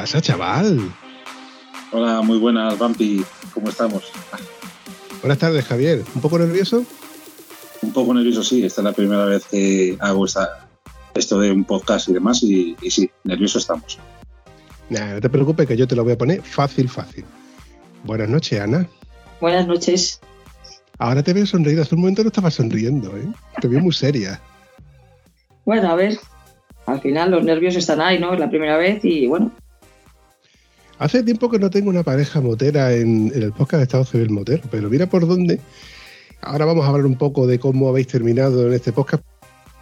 Pasa, chaval? Hola, muy buenas, Vampi. ¿Cómo estamos? Buenas tardes, Javier. ¿Un poco nervioso? Un poco nervioso, sí. Esta es la primera vez que hago esta, esto de un podcast y demás, y, y sí, nervioso estamos. Nah, no te preocupes, que yo te lo voy a poner fácil, fácil. Buenas noches, Ana. Buenas noches. Ahora te veo sonreída. Hace un momento no estabas sonriendo, ¿eh? Te veo muy seria. Bueno, a ver. Al final los nervios están ahí, ¿no? Es la primera vez y bueno. Hace tiempo que no tengo una pareja motera en, en el podcast de Estado Civil Motero, pero mira por dónde. Ahora vamos a hablar un poco de cómo habéis terminado en este podcast.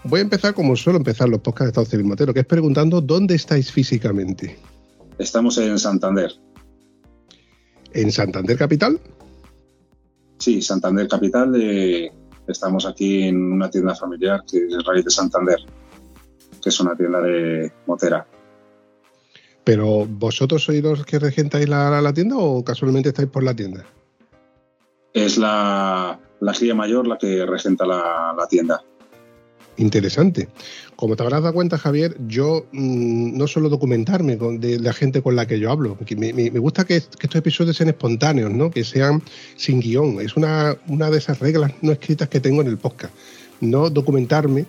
Voy a empezar como suelo empezar los podcasts de Estado Civil Motero, que es preguntando dónde estáis físicamente. Estamos en Santander. ¿En Santander Capital? Sí, Santander Capital. eh, estamos aquí en una tienda familiar que es Raíz de Santander, que es una tienda de motera. ¿Pero vosotros sois los que regentáis la, la tienda o casualmente estáis por la tienda? Es la, la guía mayor la que regenta la, la tienda. Interesante. Como te habrás dado cuenta, Javier, yo mmm, no suelo documentarme con, de la gente con la que yo hablo. Me, me- me gusta que, que estos episodios sean espontáneos, ¿no? que sean sin guion. Es una, una de esas reglas no escritas que tengo en el podcast. No documentarme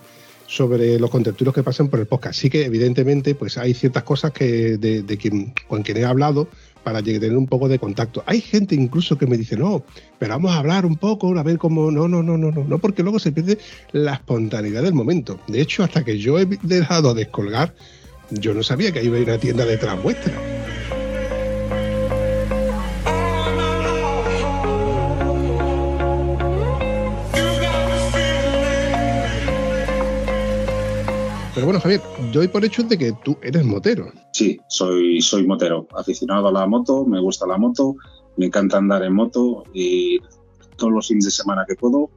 sobre los contertulios que pasan por el podcast. Sí que, evidentemente, pues hay ciertas cosas que de, de quien, con quien he hablado para tener un poco de contacto. Hay gente incluso que me dice, no, pero vamos a hablar un poco, a ver cómo... No, no, no, no, no, no, porque luego se pierde la espontaneidad del momento. De hecho, hasta que yo he dejado de descolgar, yo no sabía que iba a ir a una tienda detrás vuestra. Pero bueno, Javier, yo doy por hecho de que tú eres motero. Sí, soy, soy motero, aficionado a la moto, me gusta la moto, me encanta andar en moto y todos los fines de semana que puedo,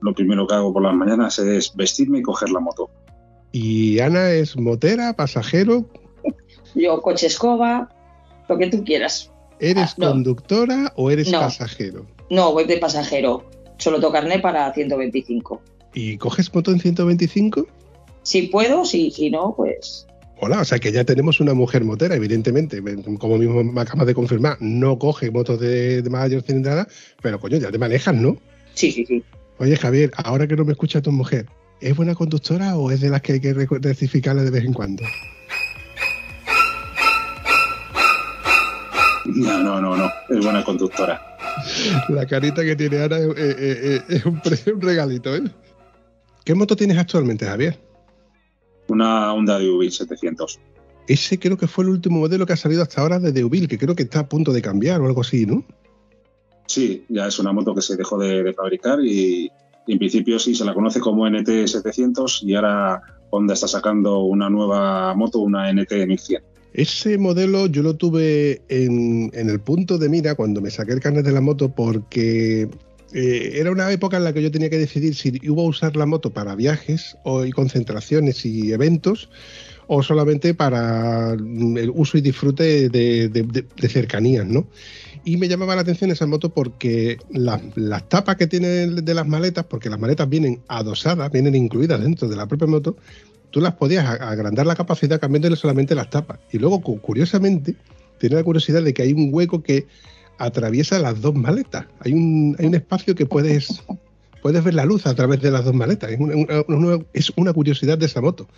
lo primero que hago por las mañanas es vestirme y coger la moto. Y Ana es motera, pasajero. Yo coche escoba, lo que tú quieras. ¿Eres Ah, no. conductora o eres No. pasajero? No, voy de pasajero. Solo carnet para 125. ¿Y coges moto en 125? Si puedo, si, si no, pues Hola, o sea que ya tenemos una mujer motera, evidentemente. Como mismo me acabas de confirmar, no coge motos de, de mayor cilindrada, pero coño, ya te manejas, ¿no? sí, sí, sí. Oye, Javier, ahora que no me escucha tu mujer, ¿es buena conductora o es de las que hay que rectificarla de vez en cuando? No, no, no, no, es buena conductora. La carita que tiene Ana es, es un, un regalito, ¿eh? ¿Qué moto tienes actualmente, Javier? Una Honda DV 700. Ese creo que fue el último modelo que ha salido hasta ahora de Deauville, que creo que está a punto de cambiar o algo así, ¿no? Sí, ya es una moto que se dejó de, de fabricar y, y en principio sí se la conoce como NT 700 y ahora Honda está sacando una nueva moto, una NT 1100. Ese modelo yo lo tuve en, en el punto de mira cuando me saqué el carnet de la moto porque eh, era una época en la que yo tenía que decidir si iba a usar la moto para viajes o, y concentraciones y eventos o solamente para mm, el uso y disfrute de, de- cercanías, ¿no? Y me llamaba la atención esa moto porque las, las tapas que tiene de las maletas, porque las maletas vienen adosadas, vienen incluidas dentro de la propia moto, tú las podías agrandar la capacidad cambiándole solamente las tapas. Y luego, cu- curiosamente, tiene la curiosidad de que hay un hueco que atraviesa las dos maletas. Hay un, hay un espacio que puedes, puedes ver la luz a través de las dos maletas. Es una, curiosidad de esa moto.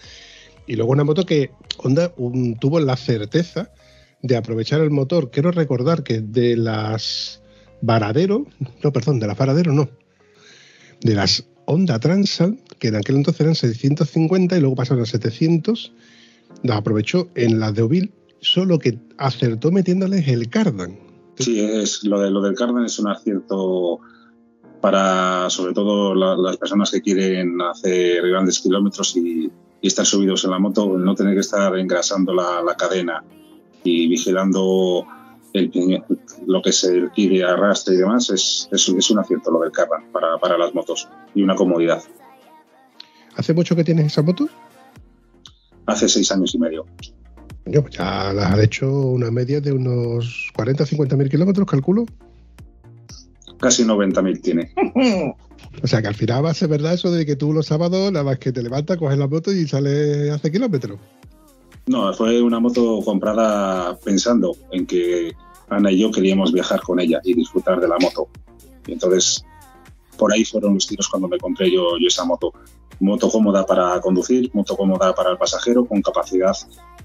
Y luego una moto que Honda tuvo la certeza de aprovechar el motor. Quiero recordar que de las Varadero, no, perdón, de las Varadero no, de las Honda Transal, que en aquel entonces eran 650 y luego pasaron a 700, las aprovechó en las de Ovil, solo que acertó metiéndoles el cardan. Sí, es, lo, de, lo del Cardan es un acierto para sobre todo las personas que quieren hacer grandes kilómetros y, estar subidos en la moto, no tener que estar engrasando la, cadena y vigilando lo que se requiere arrastre y demás, es, es, un acierto lo del Carran para, para las motos y una comodidad. ¿Hace mucho que tienes esa moto? Hace seis años y medio. Yo, pues ya las has hecho una media de unos 40 50 mil kilómetros, calculo. Casi 90 mil tiene. O sea que al final va a ser verdad eso de que tú los sábados nada más que te levantas, coges la moto y sales hace kilómetros. No, fue una moto comprada pensando en que Ana y yo queríamos viajar con ella y disfrutar de la moto. Y entonces, por ahí fueron los tiros cuando me compré yo, yo esa moto moto cómoda para conducir, moto cómoda para el pasajero, con capacidad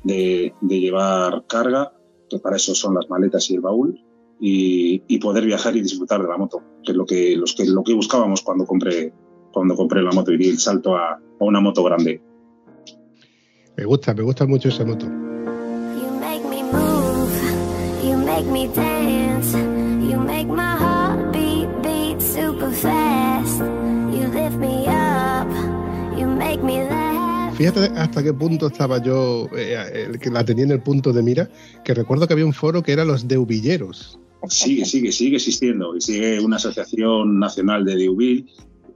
de, llevar carga, que para eso son las maletas y el baúl, y, poder viajar y disfrutar de la moto, que es lo que, los que, lo que buscábamos cuando compré, cuando compré la moto y di el salto a, a una moto grande. Me gusta, me gusta mucho esa moto. Fíjate hasta qué punto estaba yo, eh, el que la tenía en el punto de mira, que recuerdo que había un foro que era los deubilleros. Sigue, sigue, sigue existiendo y sigue una asociación nacional de Deubil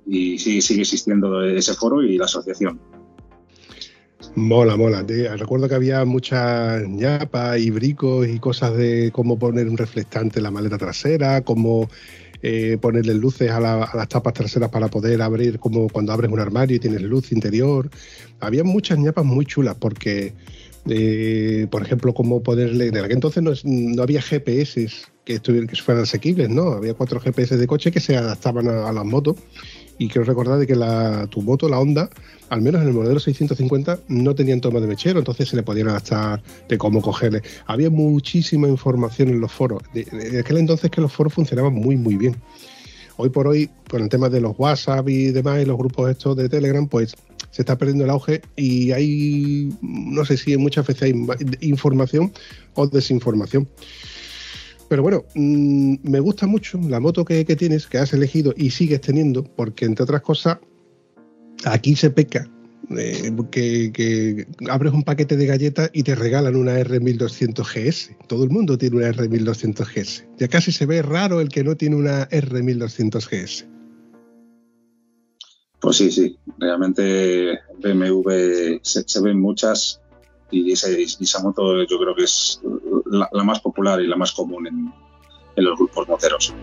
y sigue, sigue existiendo ese foro y la asociación. Mola, mola. recuerdo que había muchas ñapas y bricos y cosas de cómo poner un reflectante en la maleta trasera, cómo eh, ponerle luces a, las tapas traseras para poder abrir, como cuando abres un armario y tienes luz interior. Había muchas ñapas muy chulas porque, eh, por ejemplo, cómo ponerle. En aquel entonces no, había GPS que, estuvieran, que fueran asequibles, ¿no? Había cuatro GPS de coche que se adaptaban a las motos y quiero recordar de que la, tu moto, la Honda, al menos en el modelo 650, no tenían toma de mechero, entonces se le podían adaptar de cómo cogerle. Había muchísima información en los foros. De, aquel entonces que los foros funcionaban muy, muy bien. Hoy por hoy, con el tema de los WhatsApp y demás, y los grupos estos de Telegram, pues se está perdiendo el auge y hay, no sé si muchas veces hay información o desinformación. Pero bueno, mm, me gusta mucho la moto que, tienes, que has elegido y sigues teniendo, porque entre otras cosas, aquí se peca eh, que, abres un paquete de galletas y te regalan una R1200 GS. Todo el mundo tiene una R1200 GS. Ya casi se ve raro el que no tiene una R1200 GS. Pues sí, sí. Realmente BMW se, se ven muchas y esa, moto yo creo que es la, más popular y la más común en, los grupos moteros.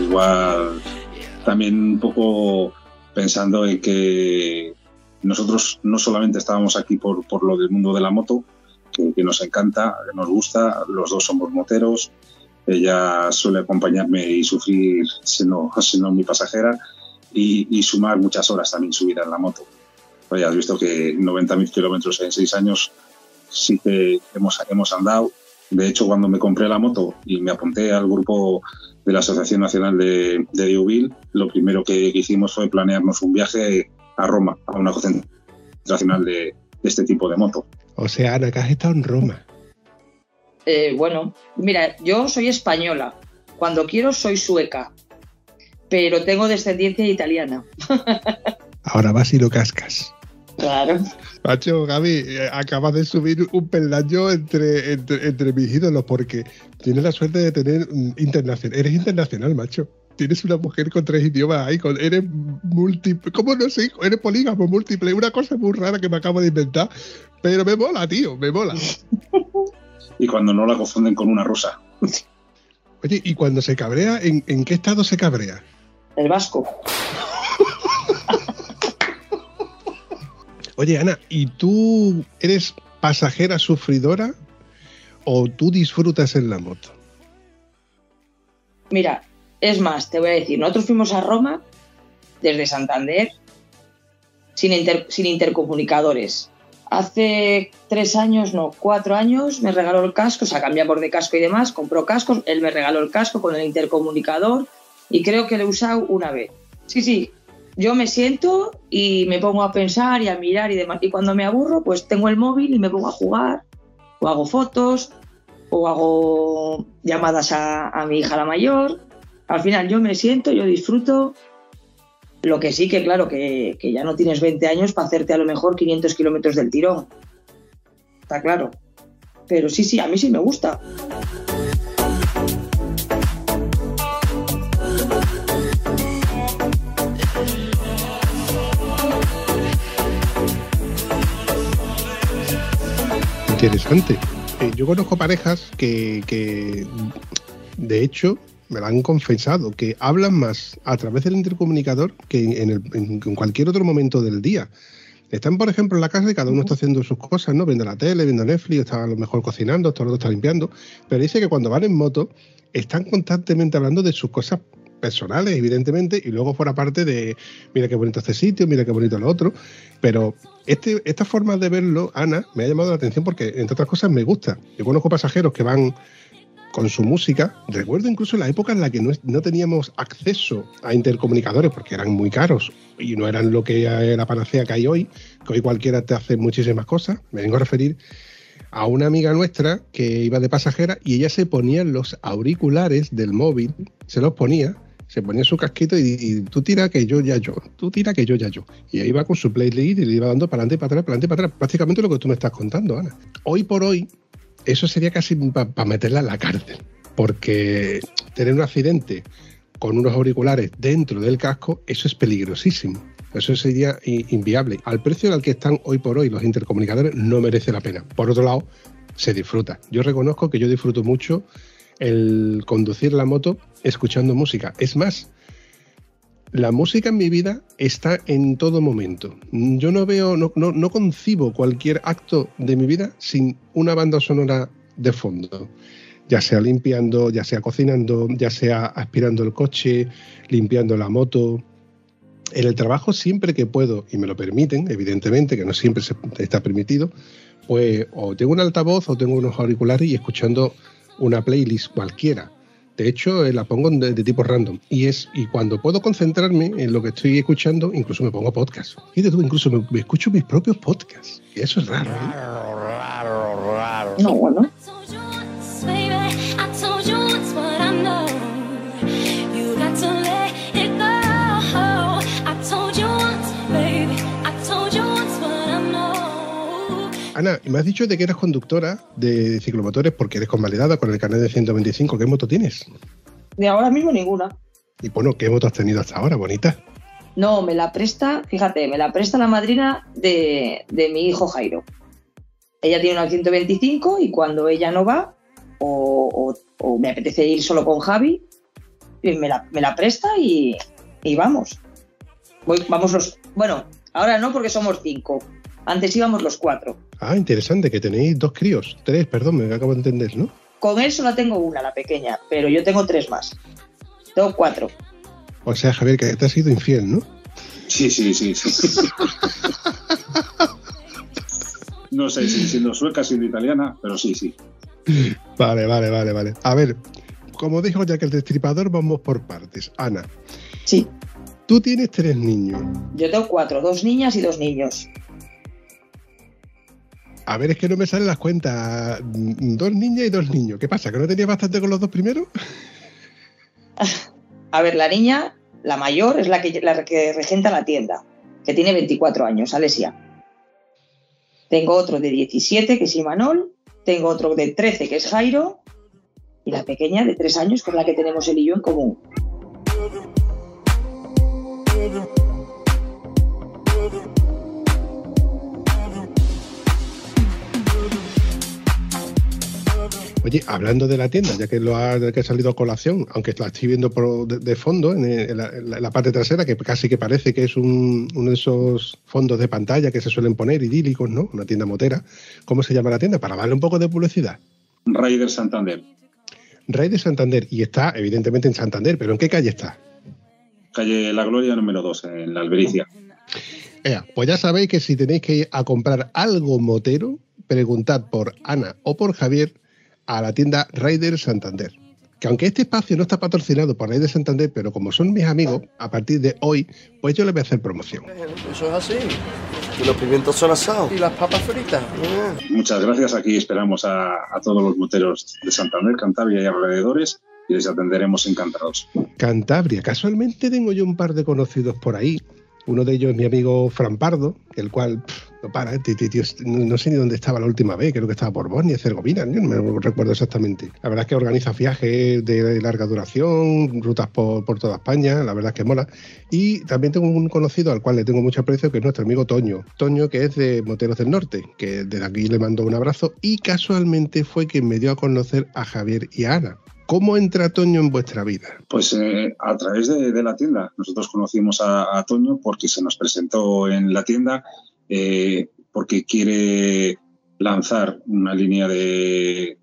Igual también un poco pensando en que nosotros no solamente estábamos aquí por, por lo del mundo de la moto, que, que, nos encanta, que nos gusta, los dos somos moteros, ella suele acompañarme y sufrir siendo, siendo mi pasajera y, sumar muchas horas también subida en la moto. Ya has visto que 90.000 kilómetros en seis años sí que hemos, hemos andado. De hecho, cuando me compré la moto y me apunté al grupo de la Asociación Nacional de, de lo primero que, hicimos fue planearnos un viaje a Roma, a una concentración de, de este tipo de moto. O sea, Ana, que has estado en Roma. Eh, bueno, mira, yo soy española. Cuando quiero soy sueca, pero tengo descendencia italiana. Ahora vas y lo cascas. Claro. Macho, Gaby, eh, acabas de subir un peldaño entre, entre, mis ídolos porque tienes la suerte de tener internacional. Eres internacional, macho. Tienes una mujer con tres idiomas ahí, con, eres múltiple. ¿Cómo no sé? Eres polígamo múltiple. Una cosa muy rara que me acabo de inventar. Pero me mola, tío, me mola. y cuando no la confunden con una rusa. Oye, ¿y cuando se cabrea, en, qué estado se cabrea? El vasco. Oye, Ana, ¿y tú eres pasajera sufridora o tú disfrutas en la moto? Mira, es más, te voy a decir, nosotros fuimos a Roma desde Santander sin, sin intercomunicadores hace tres años, no, cuatro años, me regaló el casco, o sea, cambiamos de casco y demás, compró cascos, él me regaló el casco con el intercomunicador y creo que lo he usado una vez. Sí, sí, yo me siento y me pongo a pensar y a mirar y demás. Y cuando me aburro, pues tengo el móvil y me pongo a jugar, o hago fotos, o hago llamadas a, mi hija la mayor. Al final yo me siento, yo disfruto. Lo que sí que, claro, que, que ya no tienes 20 años para hacerte a lo mejor 500 kilómetros del tirón. Está claro. Pero sí, sí, a mí sí me gusta. interesante. Eh, yo conozco parejas que, de hecho, me lo han confesado, que hablan más a través del intercomunicador que en, cualquier otro momento del día. Están, por ejemplo, en la casa y cada uno está haciendo sus cosas, ¿no? Viendo la tele, viendo Netflix, está a lo mejor cocinando, todo el está limpiando. Pero dice que cuando van en moto están constantemente hablando de sus cosas personales, evidentemente, y luego fuera parte de, mira qué bonito este sitio, mira qué bonito lo otro. Pero este, esta forma de verlo, Ana, me ha llamado la atención porque, entre otras cosas, me gusta. Yo conozco pasajeros que van con su música. Recuerdo incluso la época en la que no, teníamos acceso a intercomunicadores porque eran muy caros y no eran lo que la panacea que hay hoy, que hoy cualquiera te hace muchísimas cosas. Me vengo a referir a una amiga nuestra que iba de pasajera y ella se ponía los auriculares del móvil, se los ponía se ponía su casquito y, tú tira que yo ya yo, tú tira que yo ya yo. Y ahí va con su playlist y le iba dando para adelante, para atrás, para adelante, para atrás. Prácticamente lo que tú me estás contando, Ana. Hoy por hoy, eso sería casi para meterla en la cárcel. Porque tener un accidente con unos auriculares dentro del casco, eso es peligrosísimo. Eso sería inviable. Al precio al que están hoy por hoy los intercomunicadores no merece la pena. Por otro lado, se disfruta. Yo reconozco que yo disfruto mucho el conducir la moto escuchando música. Es más, la música en mi vida está en todo momento. Yo no veo, no, no, concibo cualquier acto de mi vida sin una banda sonora de fondo. Ya sea limpiando, ya sea cocinando, ya sea aspirando el coche, limpiando la moto. En el trabajo siempre que puedo, y me lo permiten, evidentemente, que no siempre está permitido, pues o tengo un altavoz o tengo unos auriculares y escuchando una playlist cualquiera. De hecho, eh, la pongo de, tipo random. Y es y cuando puedo concentrarme en lo que estoy escuchando, incluso me pongo podcast. Y de tú, incluso me, escucho mis propios podcasts. Y eso es raro. ¿eh? Raro, raro, raro. No, bueno. Ana, me has dicho de que eres conductora de ciclomotores porque eres convalidada con el carnet de 125. ¿Qué moto tienes? De ahora mismo ninguna. Y bueno, ¿qué moto has tenido hasta ahora, bonita? No, me la presta, fíjate, me la presta la madrina de, mi hijo Jairo. Ella tiene una 125 y cuando ella no va, o, me apetece ir solo con Javi, me la, me la presta y, vamos. vamos los. Bueno, ahora no porque somos cinco. Antes íbamos los cuatro. Ah, interesante, que tenéis dos críos. Tres, perdón, me acabo de entender, ¿no? Con él solo tengo una, la pequeña, pero yo tengo tres más. Tengo cuatro. O sea, Javier, que te has sido infiel, ¿no? Sí, sí, sí. no sé si siendo sueca, siendo italiana, pero sí, sí. Vale, vale, vale, vale. A ver, como dijo ya que el destripador, vamos por partes. Ana. Sí. Tú tienes tres niños. Yo tengo cuatro, dos niñas y dos niños. A ver, es que no me salen las cuentas. Dos niñas y dos niños. ¿Qué pasa? ¿Que no tenías bastante con los dos primeros? A ver, la niña, la mayor, es la que, la que regenta la tienda, que tiene 24 años, Alesia. Tengo otro de 17, que es Imanol. Tengo otro de 13, que es Jairo. Y la pequeña de 3 años, es la que tenemos él y yo en común. Oye, hablando de la tienda, ya que lo ha, que ha salido a colación, aunque la estoy viendo de, fondo, en, la, parte trasera, que casi que parece que es un, uno de esos fondos de pantalla que se suelen poner idílicos, ¿no? Una tienda motera. ¿Cómo se llama la tienda? Para darle un poco de publicidad. Raider Santander. Raider Santander, y está evidentemente en Santander, pero ¿en qué calle está? Calle La Gloria número 2, en la Albericia. pues ya sabéis que si tenéis que ir a comprar algo motero, preguntad por Ana o por Javier a la tienda Raider Santander. que aunque este espacio no está patrocinado por Rey de Santander, pero como son mis amigos, a partir de hoy, pues yo les voy a hacer promoción. Eso es así. Y los pimientos son asados. Y las papas fritas. Muchas gracias. Aquí esperamos a, a todos los moteros de Santander, Cantabria y alrededores y les atenderemos encantados. Cantabria. Casualmente tengo yo un par de conocidos por ahí uno de ellos es mi amigo Fran Pardo, el cual no para, no sé ni dónde estaba la última vez, creo que estaba por Bosnia, Herzegovina, no recuerdo exactamente. La verdad es que organiza viajes de larga duración, rutas por, toda España, la verdad es que mola. Y también tengo un conocido al cual le tengo mucho aprecio, que es nuestro amigo Toño. Toño, que es de Moteros del Norte, que desde aquí le mando un abrazo y casualmente fue quien me dio a conocer a Javier y a Ana. ¿Cómo entra Toño en vuestra vida? Pues eh, a través de, la tienda. Nosotros conocimos a, Toño porque se nos presentó en la tienda eh, porque quiere lanzar una línea de,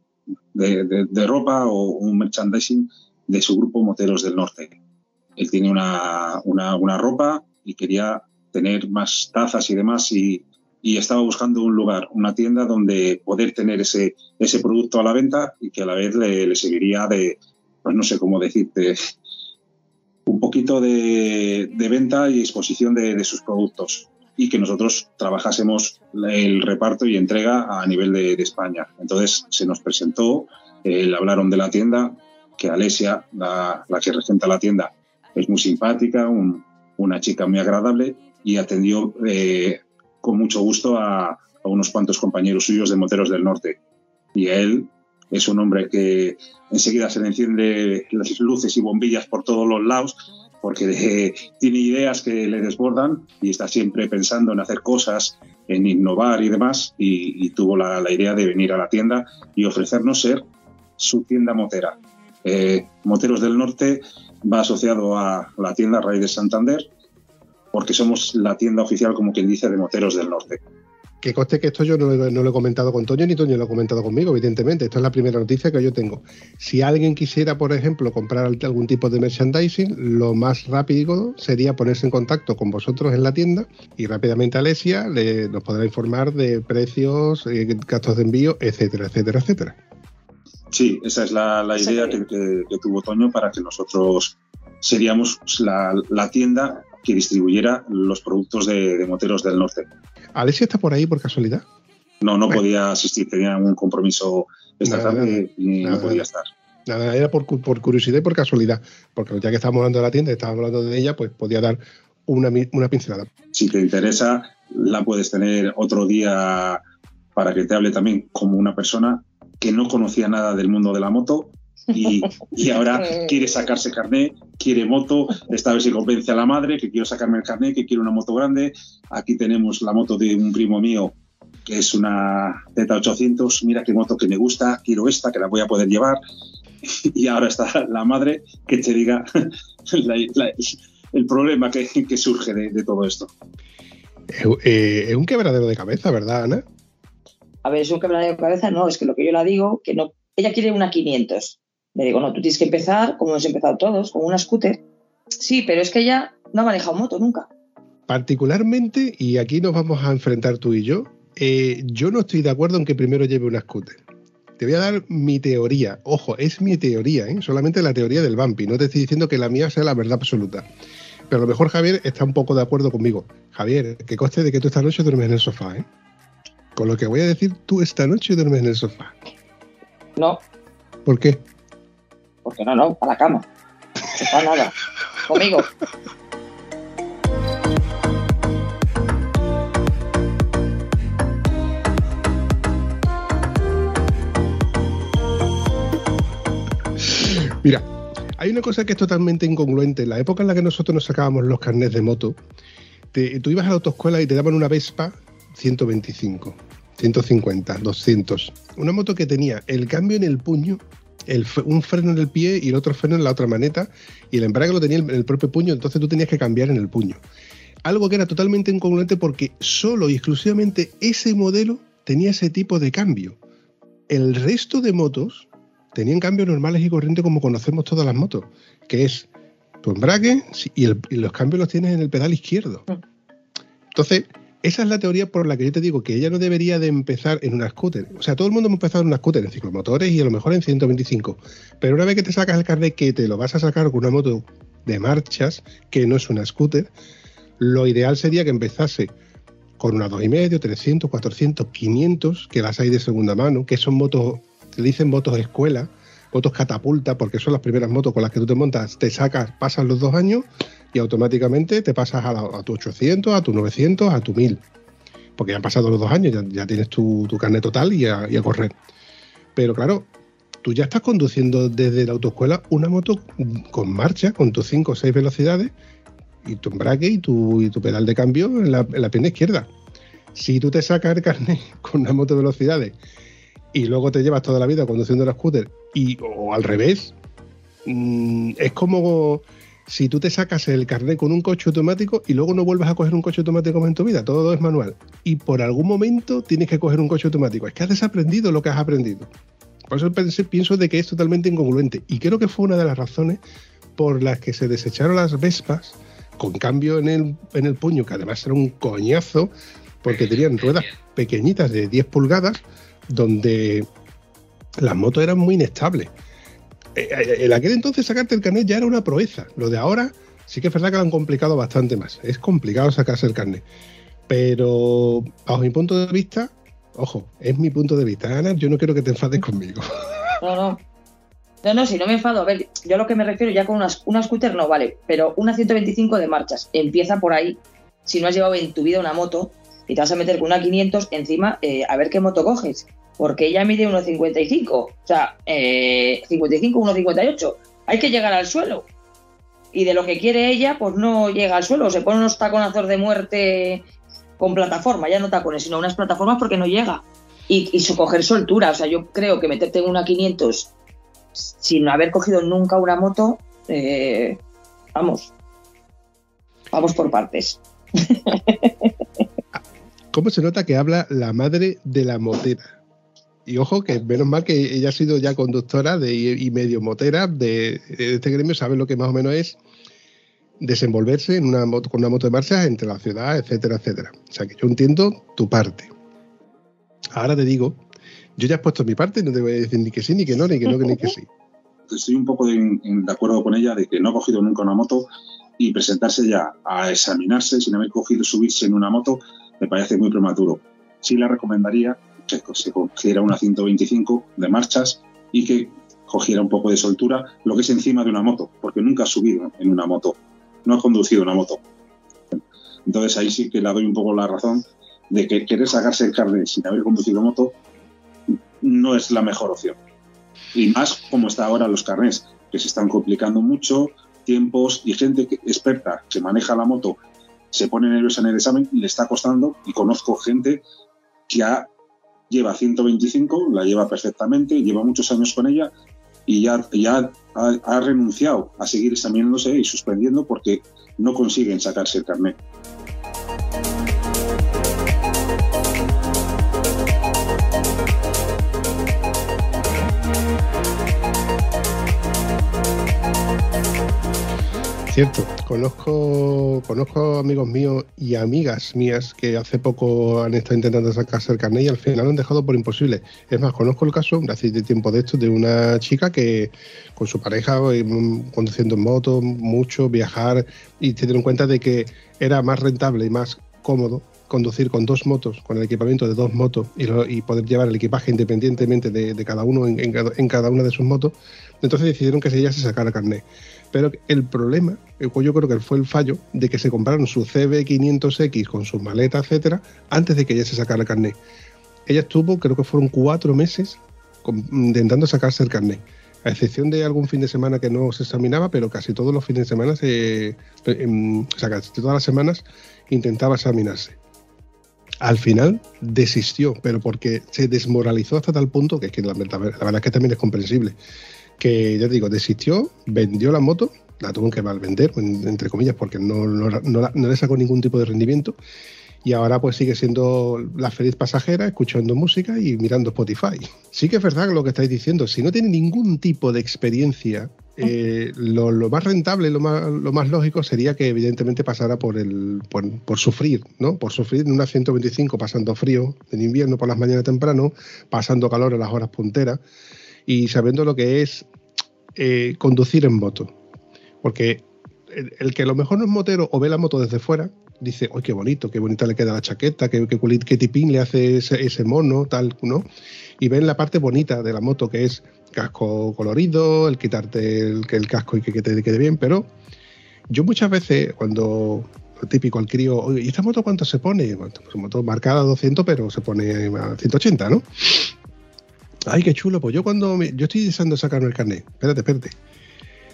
de, ropa o un merchandising de su grupo Moteros del Norte. Él tiene una, una, una ropa y quería tener más tazas y demás y y estaba buscando un lugar, una tienda donde poder tener ese, ese producto a la venta y que a la vez le, serviría de, pues no sé cómo decirte, un poquito de, venta y exposición de, sus productos y que nosotros trabajásemos el reparto y entrega a nivel de, España. Entonces se nos presentó, eh, le hablaron de la tienda, que Alesia, la, que regenta la tienda, es muy simpática, una chica muy agradable y atendió eh, con mucho gusto a, unos cuantos compañeros suyos de Moteros del Norte. Y él es un hombre que enseguida se le enciende las luces y bombillas por todos los lados porque tiene ideas que le desbordan y está siempre pensando en hacer cosas, en innovar y demás, y, tuvo la, idea de venir a la tienda y ofrecernos ser su tienda motera. Eh, Moteros del Norte va asociado a la tienda Raíz de Santander porque somos la tienda oficial, como quien dice, de moteros del norte. Que coste que esto yo no, lo he comentado con Toño ni Toño lo ha comentado conmigo, evidentemente. Esto es la primera noticia que yo tengo. Si alguien quisiera, por ejemplo, comprar algún tipo de merchandising, lo más rápido sería ponerse en contacto con vosotros en la tienda y rápidamente Alesia le, nos podrá informar de precios, eh, gastos de envío, etcétera, etcétera, etcétera. Sí, esa es la, idea que, tuvo Toño para que nosotros seríamos la tienda que distribuyera los productos de, Moteros del Norte. ¿Alessia está por ahí por casualidad? No, no podía asistir, tenía un compromiso esta tarde y no podía estar. Nada, era por, curiosidad y por casualidad, porque ya que estábamos hablando de la tienda, estábamos hablando de ella, pues podía dar una, una pincelada. Si te interesa, la puedes tener otro día para que te hable también como una persona que no conocía nada del mundo de la moto y, ahora quiere sacarse carné, quiere moto, esta vez se convence a la madre que quiero sacarme el carné, que quiero una moto grande. Aquí tenemos la moto de un primo mío que es una Z800, mira qué moto que me gusta, quiero esta, que la voy a poder llevar. Y ahora está la madre que te diga el problema que, surge de, todo esto. Eh, es un quebradero de cabeza, ¿verdad, Ana? A ver, es un quebradero de cabeza, no, es que lo que yo la digo, que no, ella quiere una 500 le digo, no, tú tienes que empezar, como hemos empezado todos, con una scooter. Sí, pero es que ella no ha manejado moto nunca. Particularmente, y aquí nos vamos a enfrentar tú y yo, eh, yo no estoy de acuerdo en que primero lleve una scooter. Te voy a dar mi teoría. Ojo, es mi teoría, ¿eh? solamente la teoría del vampi. No te estoy diciendo que la mía sea la verdad absoluta. Pero a lo mejor Javier está un poco de acuerdo conmigo. Javier, que coste de que tú esta noche duermes en el sofá. ¿eh? Con lo que voy a decir, tú esta noche duermes en el sofá. No. ¿Por qué? Porque no, no, a la cama. Está nada. Conmigo. Mira, hay una cosa que es totalmente incongruente. En la época en la que nosotros nos sacábamos los carnets de moto, tú ibas a la autoescuela y te daban una Vespa 125, 150, 200. Una moto que tenía el cambio en el puño un freno en el pie y el otro freno en la otra maneta y el embrague lo tenía en el propio puño, entonces tú tenías que cambiar en el puño. Algo que era totalmente incongruente porque solo y exclusivamente ese modelo tenía ese tipo de cambio. El resto de motos tenían cambios normales y corrientes como conocemos todas las motos, que es tu embrague y, los cambios los tienes en el pedal izquierdo. Entonces, esa es la teoría por la que yo te digo que ella no debería de empezar en una scooter. O sea, todo el mundo hemos empezado en una scooter, en ciclomotores y a lo mejor en 125. Pero una vez que te sacas el carnet que te lo vas a sacar con una moto de marchas, que no es una scooter, lo ideal sería que empezase con una 2,5, 300, 400, 500, que las hay de segunda mano, que son motos, te dicen motos de escuela, motos catapulta, porque son las primeras motos con las que tú te montas, te sacas, pasan los dos años y automáticamente te pasas a, tu 800, a tu 900, a tu 1000. Porque ya han pasado los dos años, ya, tienes tu, carnet total y a, correr. Pero claro, tú ya estás conduciendo desde la autoescuela una moto con marcha, con tus 5 o 6 velocidades y tu embrague y tu, y tu pedal de cambio en la, en la pierna izquierda. Si tú te sacas el carnet con una moto de velocidades y luego te llevas toda la vida conduciendo la scooter y, o al revés, mm, es como si tú te sacas el carnet con un coche automático y luego no vuelves a coger un coche automático más en tu vida, todo es manual. Y por algún momento tienes que coger un coche automático. Es que has desaprendido lo que has aprendido. Por eso pienso de que es totalmente incongruente. Y creo que fue una de las razones por las que se desecharon las Vespas con cambio en el, en el puño, que además era un coñazo, porque tenían ruedas pequeñitas de 10 pulgadas, donde las motos eran muy inestables. Eh, eh, en aquel entonces sacarte el carnet ya era una proeza. Lo de ahora sí que es verdad que lo han complicado bastante más. Es complicado sacarse el carnet. Pero bajo mi punto de vista, ojo, es mi punto de vista. Ana, yo no quiero que te enfades conmigo. No, no. No, no, si no me enfado. A ver, yo a lo que me refiero ya con una, una scooter no vale, pero una 125 de marchas. Empieza por ahí. Si no has llevado en tu vida una moto y te vas a meter con una 500, encima, eh, a ver qué moto coges porque ella mide 1,55, o sea, eh, 55, 1,58. Hay que llegar al suelo. Y de lo que quiere ella, pues no llega al suelo, se pone unos taconazos de muerte con plataforma, ya no tacones, sino unas plataformas porque no llega. Y, y coger soltura, o sea, yo creo que meterte en una 500 sin haber cogido nunca una moto, eh, vamos, vamos por partes. ¿Cómo se nota que habla la madre de la motera? Y ojo, que menos mal que ella ha sido ya conductora y medio motera de, este gremio, sabe lo que más o menos es desenvolverse con una moto de marcha entre la ciudad, etcétera, etcétera. O sea que yo entiendo tu parte. Ahora te digo, yo ya he puesto mi parte, no te voy a decir ni que sí, ni que no, ni que no, ni que sí. Estoy un poco de acuerdo con ella de que no ha cogido nunca una moto y presentarse ya a examinarse sin haber cogido subirse en una moto me parece muy prematuro. Sí le recomendaría que se cogiera una 125 de marchas y que cogiera un poco de soltura, lo que es encima de una moto, porque nunca ha subido en una moto, no ha conducido una moto. Entonces ahí sí que le doy un poco la razón de que querer sacarse el carnet sin haber conducido moto no es la mejor opción. Y más como está ahora los carnets, que se están complicando mucho, tiempos y gente experta que maneja la moto se pone nerviosa en el examen y le está costando. Y conozco gente que ha lleva 125, la lleva perfectamente, lleva muchos años con ella y ya, ya ha, renunciado a seguir examinándose y suspendiendo porque no consiguen sacarse el carnet. Cierto, conozco, conozco amigos míos y amigas mías que hace poco han estado intentando sacarse el carnet y al final lo han dejado por imposible. Es más, conozco el caso, hace tiempo de esto, de una chica que con su pareja eh, conduciendo en moto, mucho, viajar y se dieron cuenta de que era más rentable y más cómodo conducir con dos motos, con el equipamiento de dos motos y, poder llevar el equipaje independientemente de, cada uno en, cada una de sus motos. Entonces decidieron que ella se sacara carnet. Pero el problema, yo creo que fue el fallo, de que se compraron su CB500X con sus maletas, etcétera, antes de que ella se sacara el carnet. Ella estuvo, creo que fueron cuatro meses intentando sacarse el carnet. A excepción de algún fin de semana que no se examinaba, pero casi todos los fines de semana, se, em, o sea, casi todas las semanas intentaba examinarse. Al final desistió, pero porque se desmoralizó hasta tal punto que, que la, la, verdad es que también es comprensible que ya digo, desistió, vendió la moto, la tuvo que vender, entre comillas, porque no, no, le sacó ningún tipo de rendimiento. Y ahora pues sigue siendo la feliz pasajera, escuchando música y mirando Spotify. Sí que es verdad lo que estáis diciendo, si no tiene ningún tipo de experiencia eh, lo, más rentable, lo más, lo más lógico sería que evidentemente pasara por el por, sufrir, ¿no? Por sufrir en una 125 pasando frío en invierno por las mañanas temprano, pasando calor en las horas punteras y sabiendo lo que es eh, conducir en moto. Porque el, que a lo mejor no es motero o ve la moto desde fuera, dice, ¡ay, qué bonito! ¡Qué bonita le queda la chaqueta! ¡Qué, qué, tipín le hace ese, mono! Tal, ¿no? Y ven la parte bonita de la moto, que es casco colorido, el quitarte el, el casco y que, te quede bien, pero yo muchas veces, cuando típico al crío, oye, ¿y esta moto cuánto se pone? Bueno, pues moto marcada a 200, pero se pone a 180, ¿no? Ay, qué chulo. Pues yo cuando yo estoy deseando sacarme el carnet. Espérate, espérate.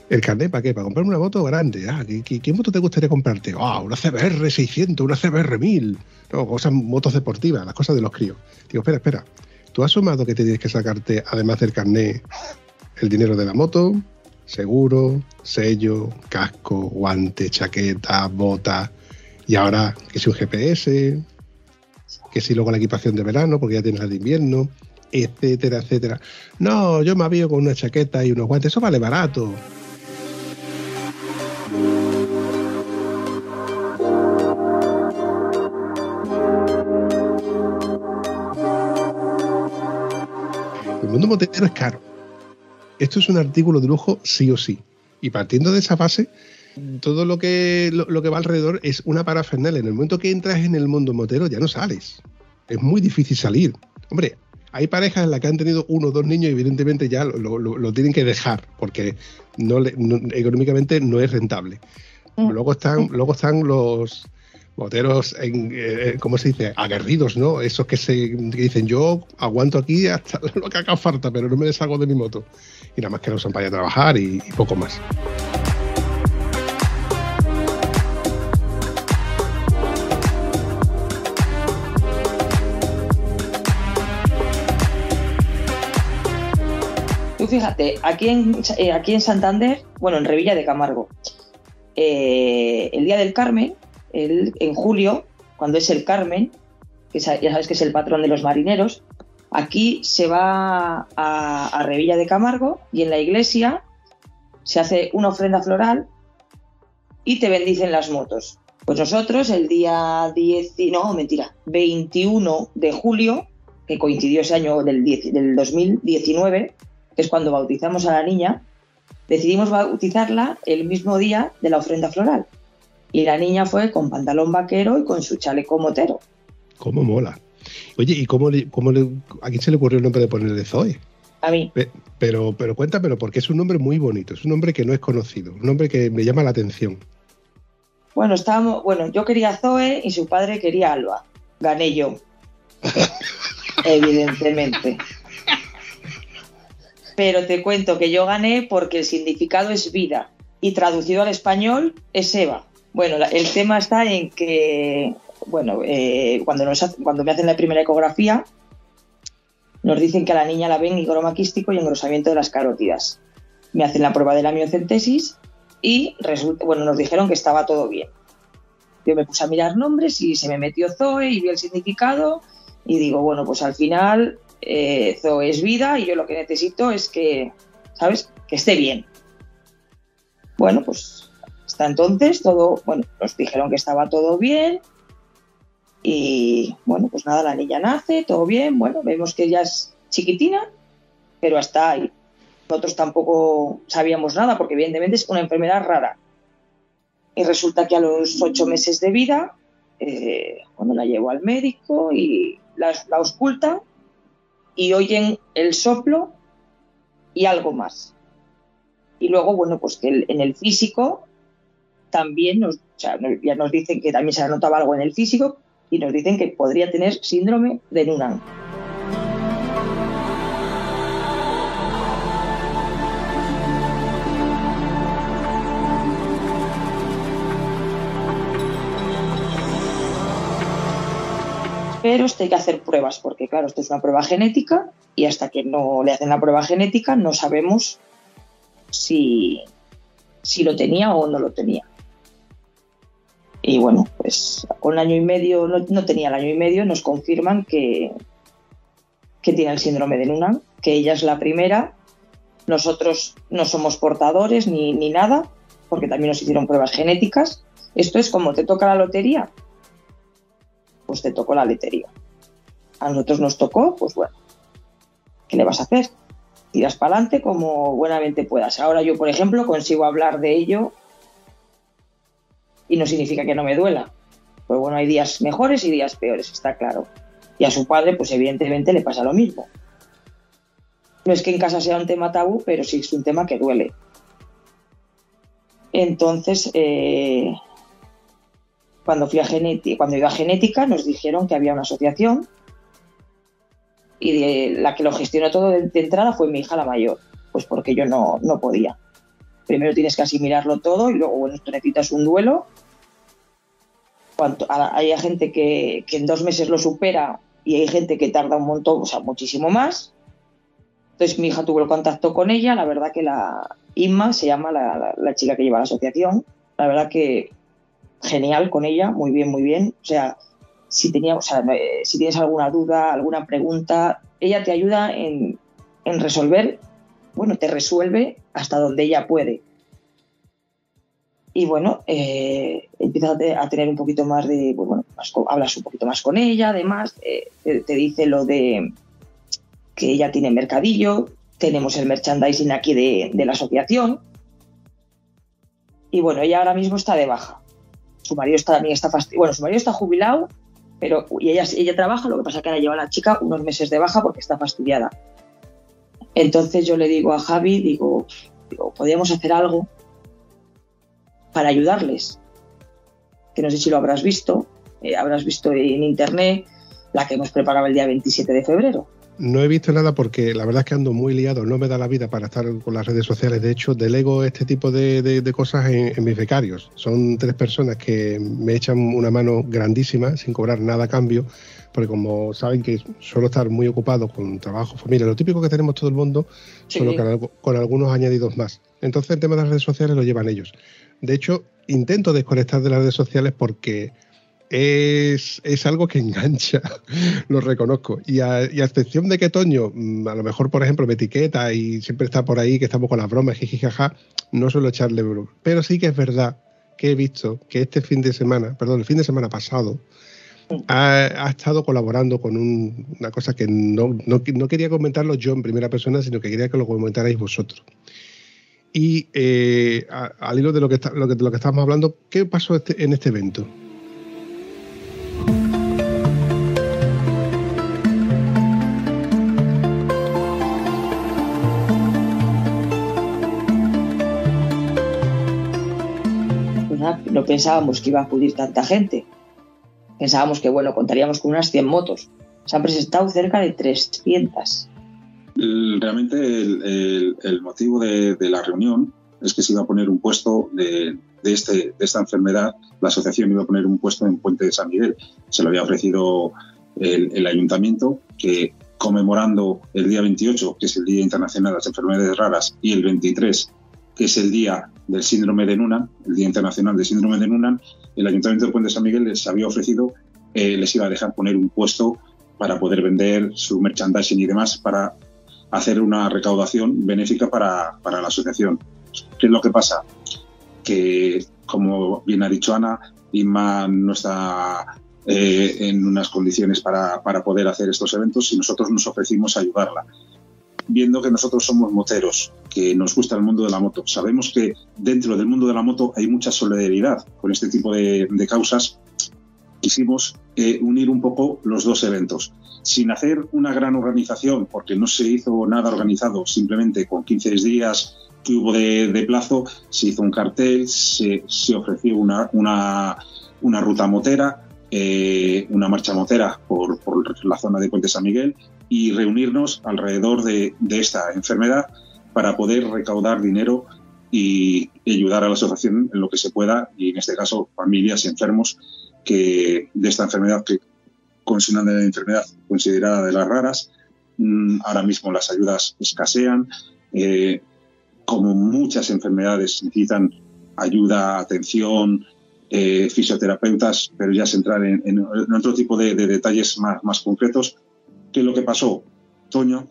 ¿El carnet para qué? Para comprarme una moto grande. Ah, ¿qué, moto te gustaría comprarte? Ah, una CBR 600, una CBR 1000. No, cosas, motos deportivas, las cosas de los críos. Digo, espera, espera. ¿Tú has sumado que tienes que sacarte, además del carnet, el dinero de la moto, seguro, sello, casco, guante, chaqueta, bota, y ahora que si un GPS, que si luego la equipación de verano, porque ya tienes la de invierno, etcétera, etcétera. No, yo me avío con una chaqueta y unos guantes, eso vale barato. El mundo motero es caro. Esto es un artículo de lujo sí o sí. Y partiendo de esa base, todo lo que, lo, que va alrededor es una parafernalia. En el momento que entras en el mundo motero ya no sales. Es muy difícil salir. Hombre, hay parejas en las que han tenido uno o dos niños y evidentemente ya lo, tienen que dejar porque no, económicamente no es rentable. Mm. Luego están, luego están los moteros, en, eh, ¿cómo se dice? Aguerridos, ¿no? Esos que, se, dicen yo aguanto aquí hasta lo que haga falta, pero no me deshago de mi moto. Y nada más que no usan para ir a trabajar y poco más. Fíjate, aquí en, eh, aquí en Santander, bueno, en Revilla de Camargo, eh, el Día del Carmen, en julio, cuando es el Carmen, que ya sabes que es el patrón de los marineros, aquí se va a, a Revilla de Camargo y en la iglesia se hace una ofrenda floral y te bendicen las motos. Pues nosotros el día 10, no, mentira, 21 de julio, que coincidió ese año del, del 2019, que es cuando bautizamos a la niña, decidimos bautizarla el mismo día de la ofrenda floral. Y la niña fue con pantalón vaquero y con su chaleco motero. ¿Cómo mola? Oye, ¿y cómo, le, cómo le, a quién se le ocurrió el nombre de ponerle Zoe? A mí. Pero, pero cuéntamelo, porque es un nombre muy bonito, es un nombre que no es conocido, un nombre que me llama la atención. Bueno, estábamos, bueno, yo quería Zoe y su padre quería Alba. Gané yo. Evidentemente pero te cuento que yo gané porque el significado es vida y traducido al español es Eva. Bueno, el tema está en que, bueno, eh, cuando, me hacen la primera ecografía, nos dicen que a la niña la ven higroma quístico y engrosamiento de las carótidas. Me hacen la prueba de la miocentesis y resulta, bueno, nos dijeron que estaba todo bien. Yo me puse a mirar nombres y se me metió Zoe y vi el significado y digo, bueno, pues al final eh, Zoe es vida y yo lo que necesito es que, ¿sabes? Que esté bien. Bueno, pues hasta entonces todo, bueno, nos dijeron que estaba todo bien y bueno, pues nada, la niña nace, todo bien, bueno, vemos que ella es chiquitina, pero hasta ahí. Nosotros tampoco sabíamos nada porque evidentemente es una enfermedad rara. Y resulta que a los ocho meses de vida, eh, cuando la llevo al médico y la, la ausculta, y oyen el soplo y algo más. Y luego, bueno, pues que en el físico también nos, ya nos dicen que también se anotaba algo en el físico y nos dicen que podría tener síndrome de Noonan. Pero esto hay que hacer pruebas, porque claro, esto es una prueba genética y hasta que no le hacen la prueba genética no sabemos si, si lo tenía o no lo tenía. Y bueno, pues con año y medio, no, tenía el año y medio, nos confirman que, que tiene el síndrome de Noonan, que ella es la primera Nosotros no somos portadores ni, ni nada, porque también nos hicieron pruebas genéticas. Esto es como te toca la lotería, pues te tocó la lotería. A nosotros nos tocó, pues bueno, ¿qué le vas a hacer? Tiras para adelante como buenamente puedas. Ahora yo, por ejemplo, consigo hablar de ello y no significa que no me duela. Pues bueno, hay días mejores y días peores, está claro. Y a su padre, pues evidentemente le pasa lo mismo. No es que en casa sea un tema tabú, pero sí es un tema que duele. Entonces, eh, cuando fui a genética, cuando iba a genética, nos dijeron que había una asociación y la que lo gestionó todo de, entrada fue mi hija la mayor, pues porque yo no, no podía. Primero tienes que asimilarlo todo y luego, bueno, tú necesitas un duelo. Cuanto, hay gente que, que en dos meses lo supera y hay gente que tarda un montón, o sea, muchísimo más. Entonces mi hija tuvo el contacto con ella, la verdad que la Inma se llama la, la, chica que lleva la asociación, la verdad que genial con ella, muy bien, muy bien. O sea, si, tenía, o sea, si tienes alguna duda, alguna pregunta, ella te ayuda en, resolver, bueno, te resuelve hasta donde ella puede. Y bueno, eh, empiezas a tener un poquito más de, pues bueno, hablas un poquito más con ella, además, eh, te dice lo de que ella tiene mercadillo, tenemos el merchandising aquí de, la asociación. Y bueno, ella ahora mismo está de baja. Su marido está, también está Bueno, su marido está jubilado, pero y ella, ella trabaja, lo que pasa es que ahora lleva a la chica unos meses de baja porque está fastidiada. Entonces yo le digo a Javi, digo, digo podríamos hacer algo para ayudarles. Que no sé si lo habrás visto, eh, habrás visto en internet la que hemos preparado el día 27 de febrero. No he visto nada porque la verdad es que ando muy liado, no me da la vida para estar con las redes sociales. De hecho, delego este tipo de, cosas en, mis becarios. Son tres personas que me echan una mano grandísima sin cobrar nada a cambio, porque como saben que suelo estar muy ocupado con trabajo, familia, lo típico que tenemos todo el mundo, solo con, con algunos añadidos más. Entonces el tema de las redes sociales lo llevan ellos. De hecho, intento desconectar de las redes sociales porque es, algo que engancha, lo reconozco. Y a, excepción de que Toño, mm, a lo mejor, por ejemplo, me etiqueta y siempre está por ahí, que estamos con las bromas, jijijaja, no suelo echarle broma. Pero sí que es verdad que he visto que este fin de semana, perdón, el fin de semana pasado, ha, estado colaborando con una cosa que no, quería comentarlo yo en primera persona, sino que quería que lo comentarais vosotros. Y eh, al hilo de lo que, está, lo que, estamos hablando, ¿qué pasó este, en este evento? No pensábamos que iba a acudir tanta gente. Pensábamos que, bueno, contaríamos con unas 100 motos. Se han presentado cerca de 300. Realmente el, motivo de, la reunión es que se iba a poner un puesto de, este, de esta enfermedad. La asociación iba a poner un puesto en Puente de San Miguel. Se lo había ofrecido el, el ayuntamiento que conmemorando el día 28, que es el Día Internacional de las Enfermedades Raras, y el 23, que es el día del síndrome de Noonan, el Día Internacional del Síndrome de Noonan, el Ayuntamiento de Puente San Miguel les había ofrecido, eh, les iba a dejar poner un puesto para poder vender su merchandising y demás para hacer una recaudación benéfica para, para la asociación. ¿Qué es lo que pasa? Que, como bien ha dicho Ana, Inma no está eh, en unas condiciones para, para, poder hacer estos eventos y nosotros nos ofrecimos ayudarla viendo que nosotros somos moteros, que nos gusta el mundo de la moto. Sabemos que dentro del mundo de la moto hay mucha solidaridad con este tipo de, causas. Quisimos eh, unir un poco los dos eventos, sin hacer una gran organización, porque no se hizo nada organizado, simplemente con 15 días que hubo de, plazo, se hizo un cartel, se, ofreció una, una, ruta motera, eh, una marcha motera por, por, la zona de Puente San Miguel y reunirnos alrededor de, esta enfermedad para poder recaudar dinero y ayudar a la asociación en lo que se pueda y en este caso familias y enfermos que de esta enfermedad que con una enfermedad considerada de las raras mm, ahora mismo las ayudas escasean eh, como muchas enfermedades necesitan ayuda atención eh, fisioterapeutas pero ya se entrar en, otro tipo de, detalles más, más concretos ¿Qué es lo que pasó? Toño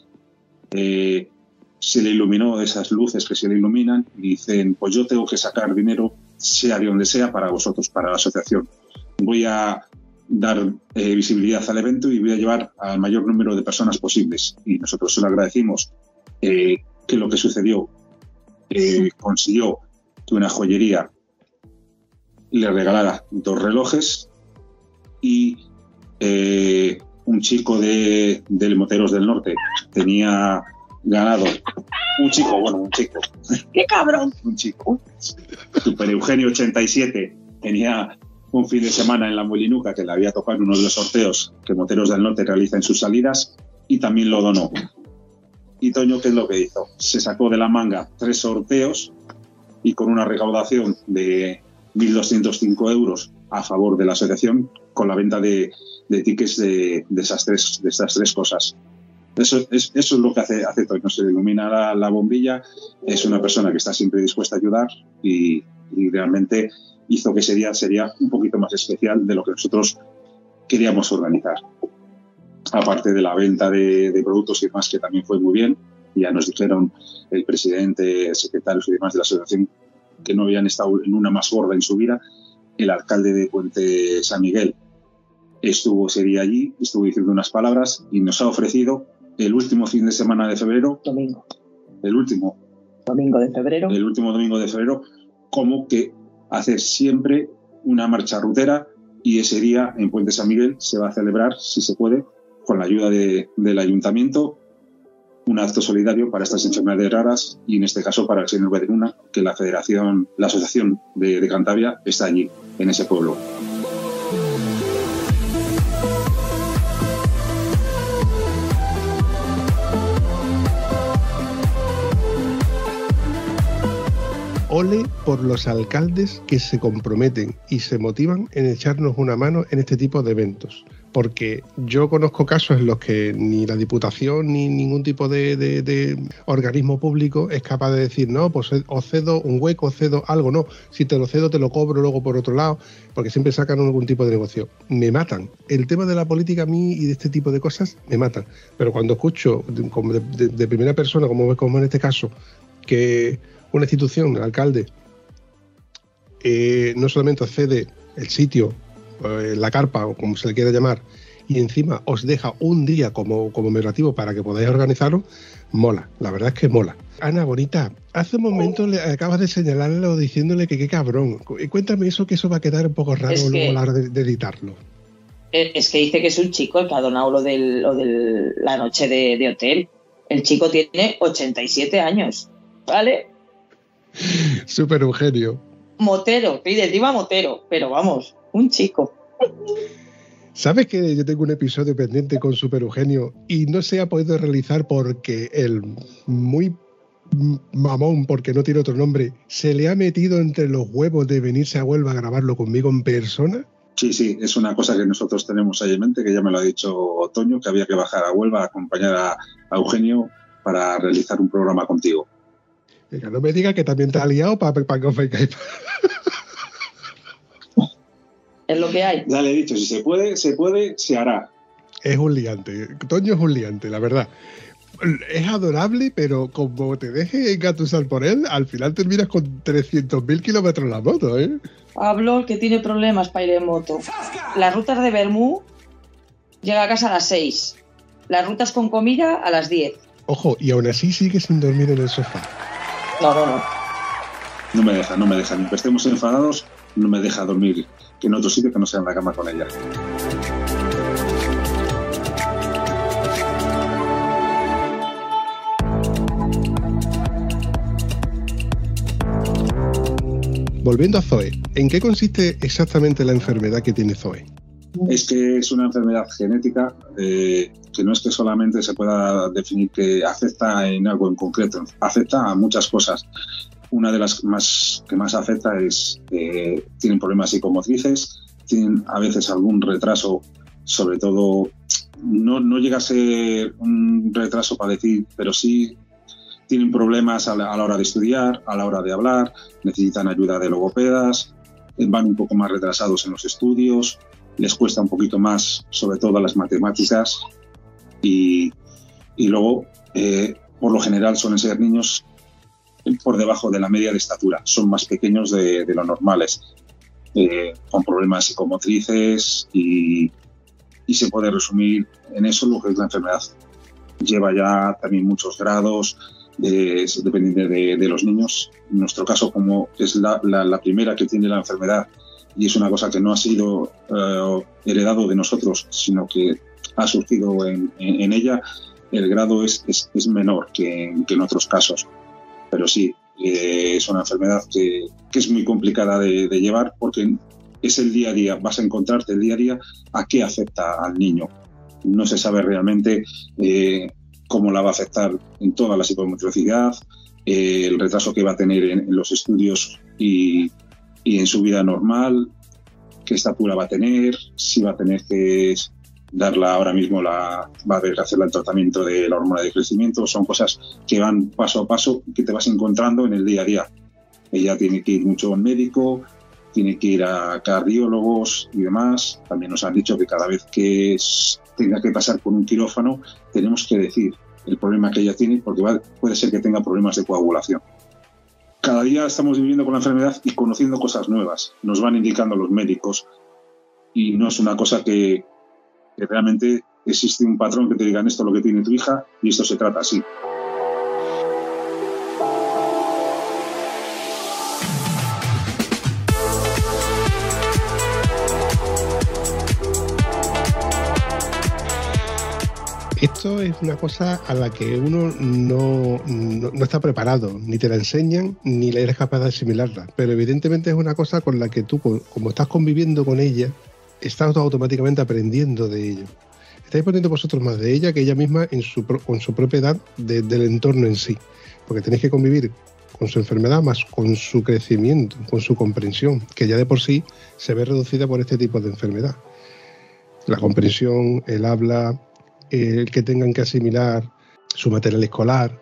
eh, se le iluminó esas luces que se le iluminan y dicen, pues yo tengo que sacar dinero, sea de donde sea, para vosotros, para la asociación. Voy a dar eh, visibilidad al evento y voy a llevar al mayor número de personas posibles. Y nosotros se lo agradecimos eh, que lo que sucedió consiguió que una joyería le regalara dos relojes y un chico de, de Moteros del Norte tenía ganado. Un chico, bueno, un chico. ¡Qué cabrón! un chico. Super Eugenio 87 tenía un fin de semana en la Molinuca que le había tocado en uno de los sorteos que Moteros del Norte realiza en sus salidas y también lo donó. Y Toño, ¿qué es lo que hizo? Se sacó de la manga tres sorteos y con una recaudación de 1.205 euros a favor de la asociación con la venta de, de tickets de, esas tres, de estas tres cosas. Eso es, eso es lo que hace, hace Toño, se ilumina la, la, bombilla, es una persona que está siempre dispuesta a ayudar y, realmente hizo que ese día sería un poquito más especial de lo que nosotros queríamos organizar. Aparte de la venta de, de productos y demás, que también fue muy bien, ya nos dijeron el presidente, el secretario y demás de la asociación que no habían estado en una más gorda en su vida. El alcalde de Puente San Miguel estuvo ese día allí, estuvo diciendo unas palabras y nos ha ofrecido el último fin de semana de febrero. Domingo. El último. Domingo de febrero. El último domingo de febrero, como que hacer siempre una marcha rutera y ese día en Puente San Miguel se va a celebrar, si se puede, con la ayuda de, del ayuntamiento, un acto solidario para estas enfermedades raras y en este caso para el señor Bedruna, que la federación, la asociación de, de Cantabria está allí, en ese pueblo. Ole por los alcaldes que se comprometen y se motivan en echarnos una mano en este tipo de eventos. Porque yo conozco casos en los que ni la Diputación ni ningún tipo de, organismo público es capaz de decir, no, pues os cedo un hueco, cedo algo, no. Si te lo cedo, te lo cobro luego por otro lado, porque siempre sacan algún tipo de negocio. Me matan. El tema de la política a mí y de este tipo de cosas me matan. Pero cuando escucho de primera persona, como, como en este caso, que una institución, el alcalde, eh, no solamente cede el sitio, eh, la carpa o como se le quiera llamar, y encima os deja un día como conmemorativo para que podáis organizarlo, mola, la verdad es que mola. Ana Bonita, hace un momento le acabas de señalarlo diciéndole que qué cabrón. Cuéntame eso, que eso va a quedar un poco raro Es luego a la hora de, de editarlo. Eh, Es que dice que es un chico el que ha donado lo de del- la noche de, de hotel. El chico tiene 87 años, ¿vale? Súper Eugenio. Motero, pide encima motero, pero vamos, un chico. ¿Sabes que yo tengo un episodio pendiente con Super Eugenio y no se ha podido realizar porque el muy mamón, porque no tiene otro nombre, se le ha metido entre los huevos de venirse a Huelva a grabarlo conmigo en persona? Sí, sí, es una cosa que nosotros tenemos ahí en mente, que ya me lo ha dicho Toño, que había que bajar a Huelva a acompañar a, a Eugenio para realizar un programa contigo. Que no me diga que también te ha liado para que os vengáis. Es lo que hay. Ya le he dicho, si se puede, se puede, se hará. Es un liante. Toño es un liante, la verdad. Es adorable, pero como te deje engatusar por él, al final terminas con 300.000 kilómetros la moto, ¿eh? Pablo, que tiene problemas para ir en moto. Las rutas de Bermú llega a casa a las 6. Las rutas con comida a las 10. Ojo, y aún así sigue sin dormir en el sofá. No, no, no. No me deja, no me deja. Ni que estemos enfadados, no me deja dormir en otro sitio que no sea en la cama con ella. Volviendo a Zoe, ¿en qué consiste exactamente la enfermedad que tiene Zoe? Es que es una enfermedad genética eh, que no es que solamente se pueda definir que afecta en algo en concreto, afecta a muchas cosas. Una de las más que más afecta es eh, tienen problemas psicomotrices, tienen a veces algún retraso, sobre todo no, no llega a ser un retraso para decir, pero sí tienen problemas a la, a la hora de estudiar, a la hora de hablar, necesitan ayuda de logopedas, van un poco más retrasados en los estudios, les cuesta un poquito más, sobre todo las matemáticas, y, y luego eh, por lo general suelen ser niños por debajo de la media de estatura, son más pequeños de, lo normales, eh, con problemas psicomotrices y, y se puede resumir en eso lo que es la enfermedad. Lleva ya también muchos grados, dependiendo de, los niños. En nuestro caso, como es la, primera que tiene la enfermedad y es una cosa que no ha sido eh, heredado de nosotros, sino que ha surgido en, ella, el grado es, es, menor que en, que en, otros casos. Pero sí, eh, es una enfermedad que, que es muy complicada de, llevar porque es el día a día, vas a encontrarte el día a día a qué afecta al niño. No se sabe realmente eh, cómo la va a afectar en toda la psicomotricidad, eh, el retraso que va a tener en, los estudios y, en su vida normal, qué estatura va a tener, si va a tener que darla ahora mismo, la, va a haber que hacerle el tratamiento de la hormona de crecimiento, son cosas que van paso a paso que te vas encontrando en el día a día. Ella tiene que ir mucho al médico, tiene que ir a cardiólogos y demás. También nos han dicho que cada vez que tenga que pasar por un quirófano, tenemos que decir el problema que ella tiene, porque puede ser que tenga problemas de coagulación. Cada día estamos viviendo con la enfermedad y conociendo cosas nuevas. Nos van indicando los médicos y no es una cosa que, realmente existe un patrón que te digan esto es lo que tiene tu hija y esto se trata así. Esto es una cosa a la que uno no, está preparado, ni te la enseñan, ni eres capaz de asimilarla. Pero evidentemente es una cosa con la que tú, como estás conviviendo con ella, estás automáticamente aprendiendo de ello. Estáis poniendo vosotros más de ella que ella misma en su, con su propia edad del entorno en sí. Porque tenéis que convivir con su enfermedad más con su crecimiento, con su comprensión, que ya de por sí se ve reducida por este tipo de enfermedad. La comprensión, el habla, el que tengan que asimilar su material escolar,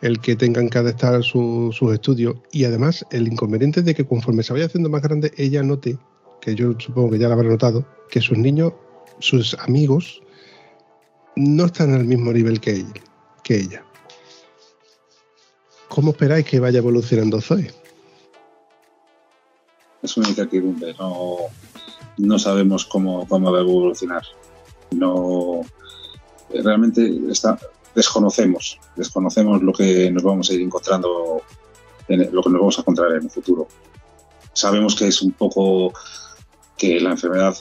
el que tengan que adaptar sus estudios y además el inconveniente de que conforme se vaya haciendo más grande ella note, que yo supongo que ya la habrá notado, que sus niños, sus amigos, no están al mismo nivel que ella. Que ella. ¿Cómo esperáis que vaya evolucionando Zoe? Es una incertidumbre, no, no sabemos cómo, cómo va a evolucionar. No, realmente está, desconocemos, desconocemos lo que nos vamos a ir encontrando, en, lo que nos vamos a encontrar en el futuro. Sabemos que es un poco que la enfermedad,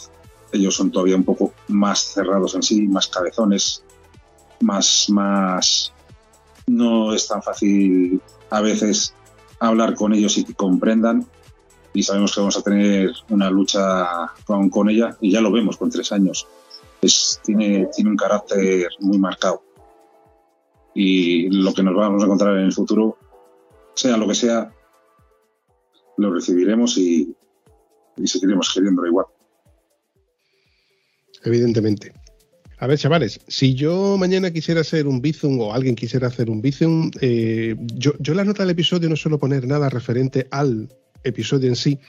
ellos son todavía un poco más cerrados en sí, más cabezones, más, más, no es tan fácil a veces hablar con ellos y que comprendan y sabemos que vamos a tener una lucha con, con ella y ya lo vemos con tres años tiene, tiene un carácter muy marcado. Y lo que nos vamos a encontrar en el futuro, sea lo que sea, lo recibiremos y, seguiremos queriéndolo igual. Evidentemente. A ver, chavales, si yo mañana quisiera hacer un Bizum o alguien quisiera hacer un Bizum, eh, yo, yo la nota del episodio no suelo poner nada referente al episodio en sí,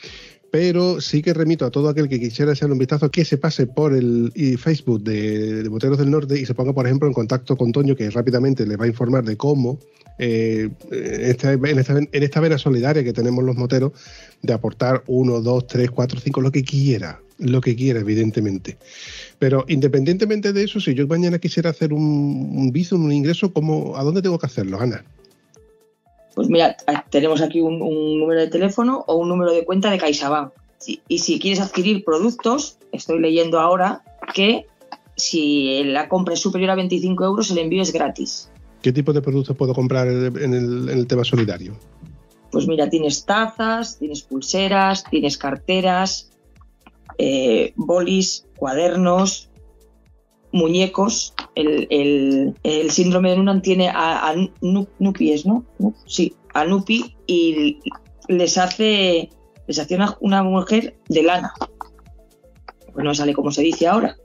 pero sí que remito a todo aquel que quisiera echarle un vistazo que se pase por el Facebook de, de Moteros del Norte y se ponga, por ejemplo, en contacto con Toño, que rápidamente le va a informar de cómo, eh, en, esta, en, esta, vena solidaria que tenemos los moteros, de aportar uno, dos, tres, cuatro, cinco, lo que quiera, lo que quiera, evidentemente. Pero independientemente de eso, si yo mañana quisiera hacer un, un un ingreso, ¿cómo, ¿a dónde tengo que hacerlo, Ana? Pues mira, tenemos aquí un, número de teléfono o un número de cuenta de CaixaBank. y si quieres adquirir productos, estoy leyendo ahora que si la compra es superior a 25 euros, el envío es gratis. ¿Qué tipo de productos puedo comprar en el, tema solidario? Pues mira, tienes tazas, tienes pulseras, tienes carteras, eh, bolis, cuadernos, muñecos. El, síndrome de Nunan tiene a, a Nupi, ¿no? Sí, a Nupi y les hace, les hace una, mujer de lana. Pues no sale como se dice ahora.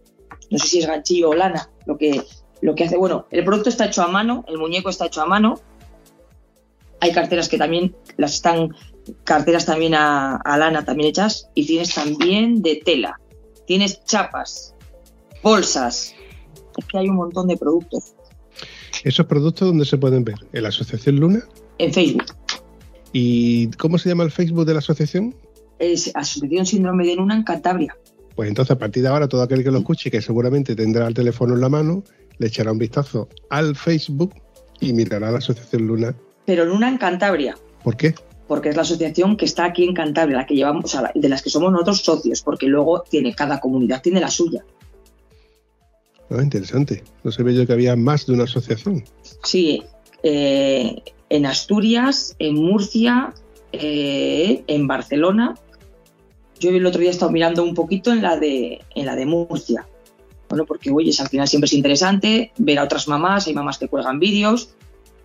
No sé si es ganchillo o lana lo que, lo que hace. Bueno, el producto está hecho a mano, el muñeco está hecho a mano. Hay carteras que también las están, carteras también a lana también hechas y tienes también de tela. Tienes chapas, bolsas, es que hay un montón de productos. ¿Esos productos dónde se pueden ver? ¿En la Asociación Luna? En Facebook. ¿Y cómo se llama el Facebook de la asociación? Es Asociación Síndrome de Luna en Cantabria. Pues entonces, a partir de ahora, todo aquel que lo escuche, que seguramente tendrá el teléfono en la mano, le echará un vistazo al Facebook y mirará la Asociación Luna. Pero Luna en Cantabria. ¿Por qué? Porque es la asociación que está aquí en Cantabria, la que llevamos, o sea, de las que somos nosotros socios, porque luego tiene cada comunidad tiene la suya. Ah, interesante. No sabía yo que había más de una asociación. Sí, eh, en Asturias, en Murcia, eh, en Barcelona. Yo el otro día he estado mirando un poquito en la de, en la de Murcia. Bueno, porque oye, al final siempre es interesante ver a otras mamás, hay mamás que cuelgan vídeos,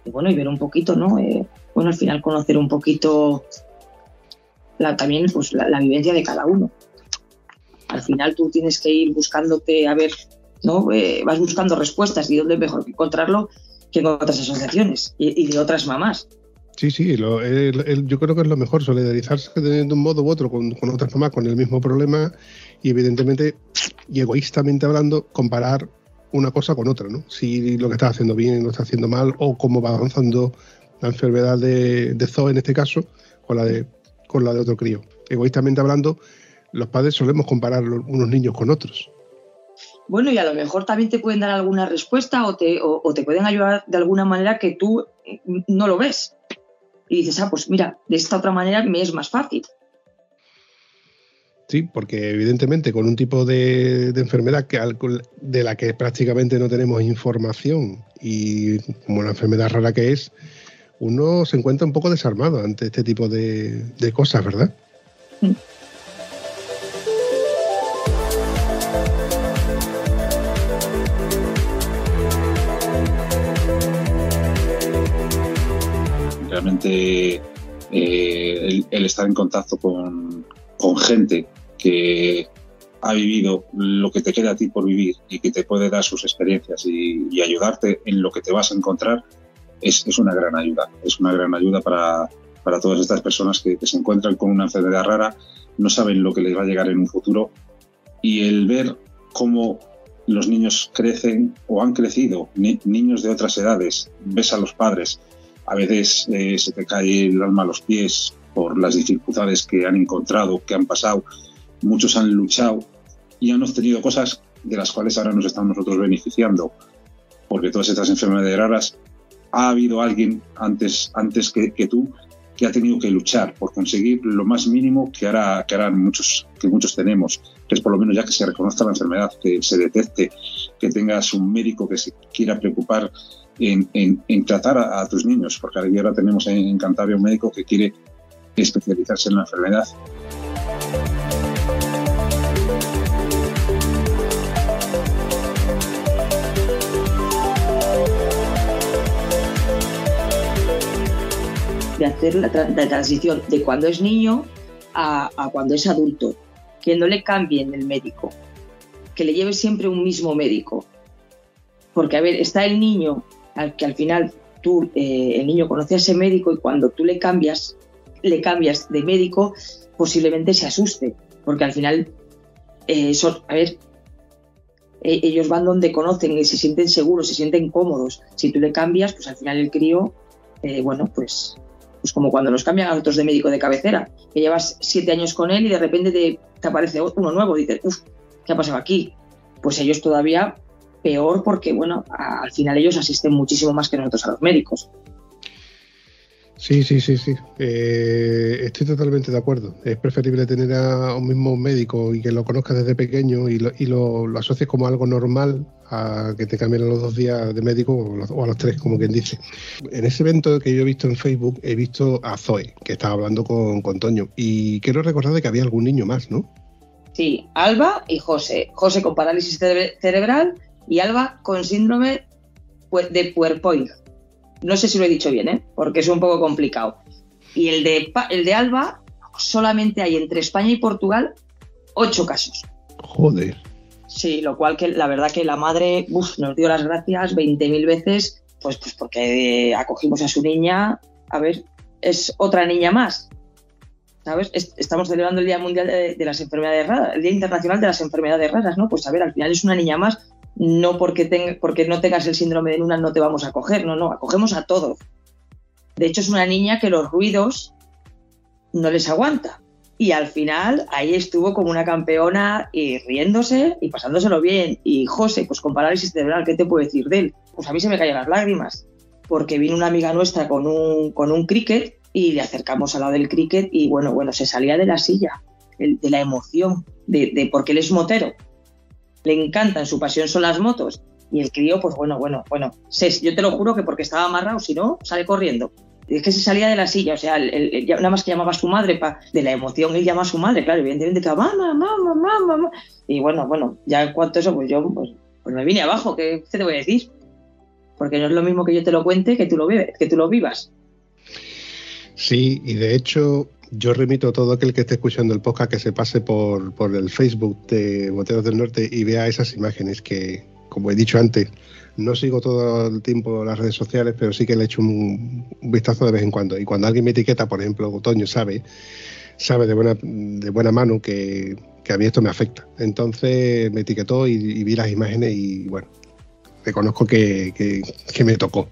y bueno, y ver un poquito, ¿no? Eh, bueno, al final conocer un poquito también pues, la, vivencia de cada uno. Al final tú tienes que ir buscándote, a ver, ¿no? Eh, vas buscando respuestas y dónde es mejor encontrarlo que en otras asociaciones y, de otras mamás. Sí, sí, yo creo que es lo mejor, solidarizarse de, un modo u otro con, otras mamás con el mismo problema y evidentemente, y egoístamente hablando, comparar una cosa con otra, ¿no? Si lo que estás haciendo bien, lo estás haciendo mal, o cómo va avanzando la enfermedad de, de Zoe en este caso, con la de, con la de otro crío. Egoístamente hablando, los padres solemos comparar unos niños con otros. Bueno, y a lo mejor también te pueden dar alguna respuesta o te, te pueden ayudar de alguna manera que tú no lo ves. Y dices, ah, pues mira, de esta otra manera me es más fácil. Sí, porque evidentemente con un tipo de, enfermedad que, de la que prácticamente no tenemos información y como la enfermedad rara que es, uno se encuentra un poco desarmado ante este tipo de, de cosas, ¿verdad? Mm. Realmente eh, el, estar en contacto con, gente que ha vivido lo que te queda a ti por vivir y que te puede dar sus experiencias y, ayudarte en lo que te vas a encontrar es, una gran ayuda. Es una gran ayuda para, todas estas personas que, se encuentran con una enfermedad rara, no saben lo que les va a llegar en un futuro y el ver cómo los niños crecen o han crecido, niños de otras edades, ves a los padres, a veces eh, se te cae el alma a los pies por las dificultades que han encontrado, que han pasado. Muchos han luchado y han obtenido cosas de las cuales ahora nos estamos nosotros beneficiando. Porque todas estas enfermedades raras, ha habido alguien antes, antes que, tú que ha tenido que luchar por conseguir lo más mínimo que ahora, que muchos, que muchos tenemos, que es por lo menos ya que se reconozca la enfermedad, que se detecte, que tengas un médico que se quiera preocupar en, tratar a, tus niños, porque ahora tenemos en, Cantabria un médico que quiere especializarse en la enfermedad. de hacer la, transición de cuando es niño a, a, cuando es adulto, que no le cambien el médico, que le lleve siempre un mismo médico. Porque, a ver, está el niño al que al final tú, eh, el niño conoce a ese médico y cuando tú le cambias, le cambias de médico, posiblemente se asuste, porque al final eh, a ver, e, ellos van donde conocen y se sienten seguros, se sienten cómodos. Si tú le cambias, pues al final el crío, eh, bueno, pues, pues como cuando los cambian a otros de médico de cabecera, que llevas siete años con él y de repente te, te aparece uno nuevo, y dices, uff, ¿qué ha pasado aquí? Pues ellos todavía peor porque, bueno, al final ellos asisten muchísimo más que nosotros a los médicos. Sí, sí, sí, sí. Eh, estoy totalmente de acuerdo. Es preferible tener a un mismo médico y que lo conozcas desde pequeño y lo, y lo, asocies como algo normal a que te cambien a los dos días de médico o, a los tres, como quien dice. En ese evento que yo he visto en Facebook, he visto a Zoe, que estaba hablando con, con Toño. Y quiero recordar de que había algún niño más, ¿no? Sí, Alba y José. José con parálisis cerebral y Alba con síndrome de puerpoid. No sé si lo he dicho bien, ¿eh? porque es un poco complicado. Y el de, el de Alba solamente hay entre España y Portugal ocho casos. Joder. Sí, lo cual que la verdad que la madre nos dio las gracias 20.000 veces, pues, pues porque acogimos a su niña, a ver, es otra niña más. ¿Sabes? Estamos celebrando el Día Mundial de, de, las Enfermedades Raras, el Día Internacional de las Enfermedades Raras, ¿no? Pues a ver, al final es una niña más no porque, tenga, porque no tengas el síndrome de Luna no te vamos a coger, no, no, acogemos a todos. De hecho, es una niña que los ruidos no les aguanta. Y al final ahí estuvo como una campeona y riéndose y pasándoselo bien. Y José, pues con parálisis cerebral, ¿qué te puedo decir de él? Pues a mí se me caían las lágrimas, porque vino una amiga nuestra con un, con un cricket y le acercamos al lado del cricket y bueno, bueno, se salía de la silla, de la emoción, de, de porque él es motero. Le encantan, su pasión son las motos. Y el crío, pues bueno, bueno, bueno, yo te lo juro que porque estaba amarrado, si no, sale corriendo es que se salía de la silla, o sea, nada más que llamaba a su madre, de la emoción él llama a su madre, claro, evidentemente, que mamá, mamá, mamá, mamá. Y bueno, bueno, ya en cuanto a eso, pues yo pues, pues me vine abajo, ¿qué, te voy a decir? Porque no es lo mismo que yo te lo cuente que tú lo, vives, que tú lo vivas. Sí, y de hecho, yo remito a todo aquel que esté escuchando el podcast que se pase por, por el Facebook de Boteros del Norte y vea esas imágenes que, como he dicho antes, no sigo todo el tiempo las redes sociales, pero sí que le echo un, vistazo de vez en cuando. Y cuando alguien me etiqueta, por ejemplo, Otoño sabe, sabe de buena, de buena mano que, a mí esto me afecta. Entonces me etiquetó y, vi las imágenes y bueno, reconozco que, que me tocó.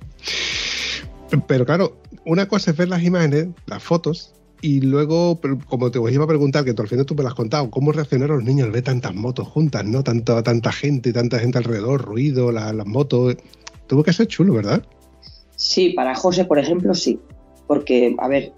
Pero claro, una cosa es ver las imágenes, las fotos, y luego, como te iba a preguntar, que tú al final tú me lo has contado, ¿cómo reaccionaron los niños al ver tantas motos juntas, ¿no? Tanto, tanta gente, tanta gente alrededor, ruido, las motos. Tuvo que ser chulo, ¿verdad? Sí, para José, por ejemplo, sí. Porque, a ver,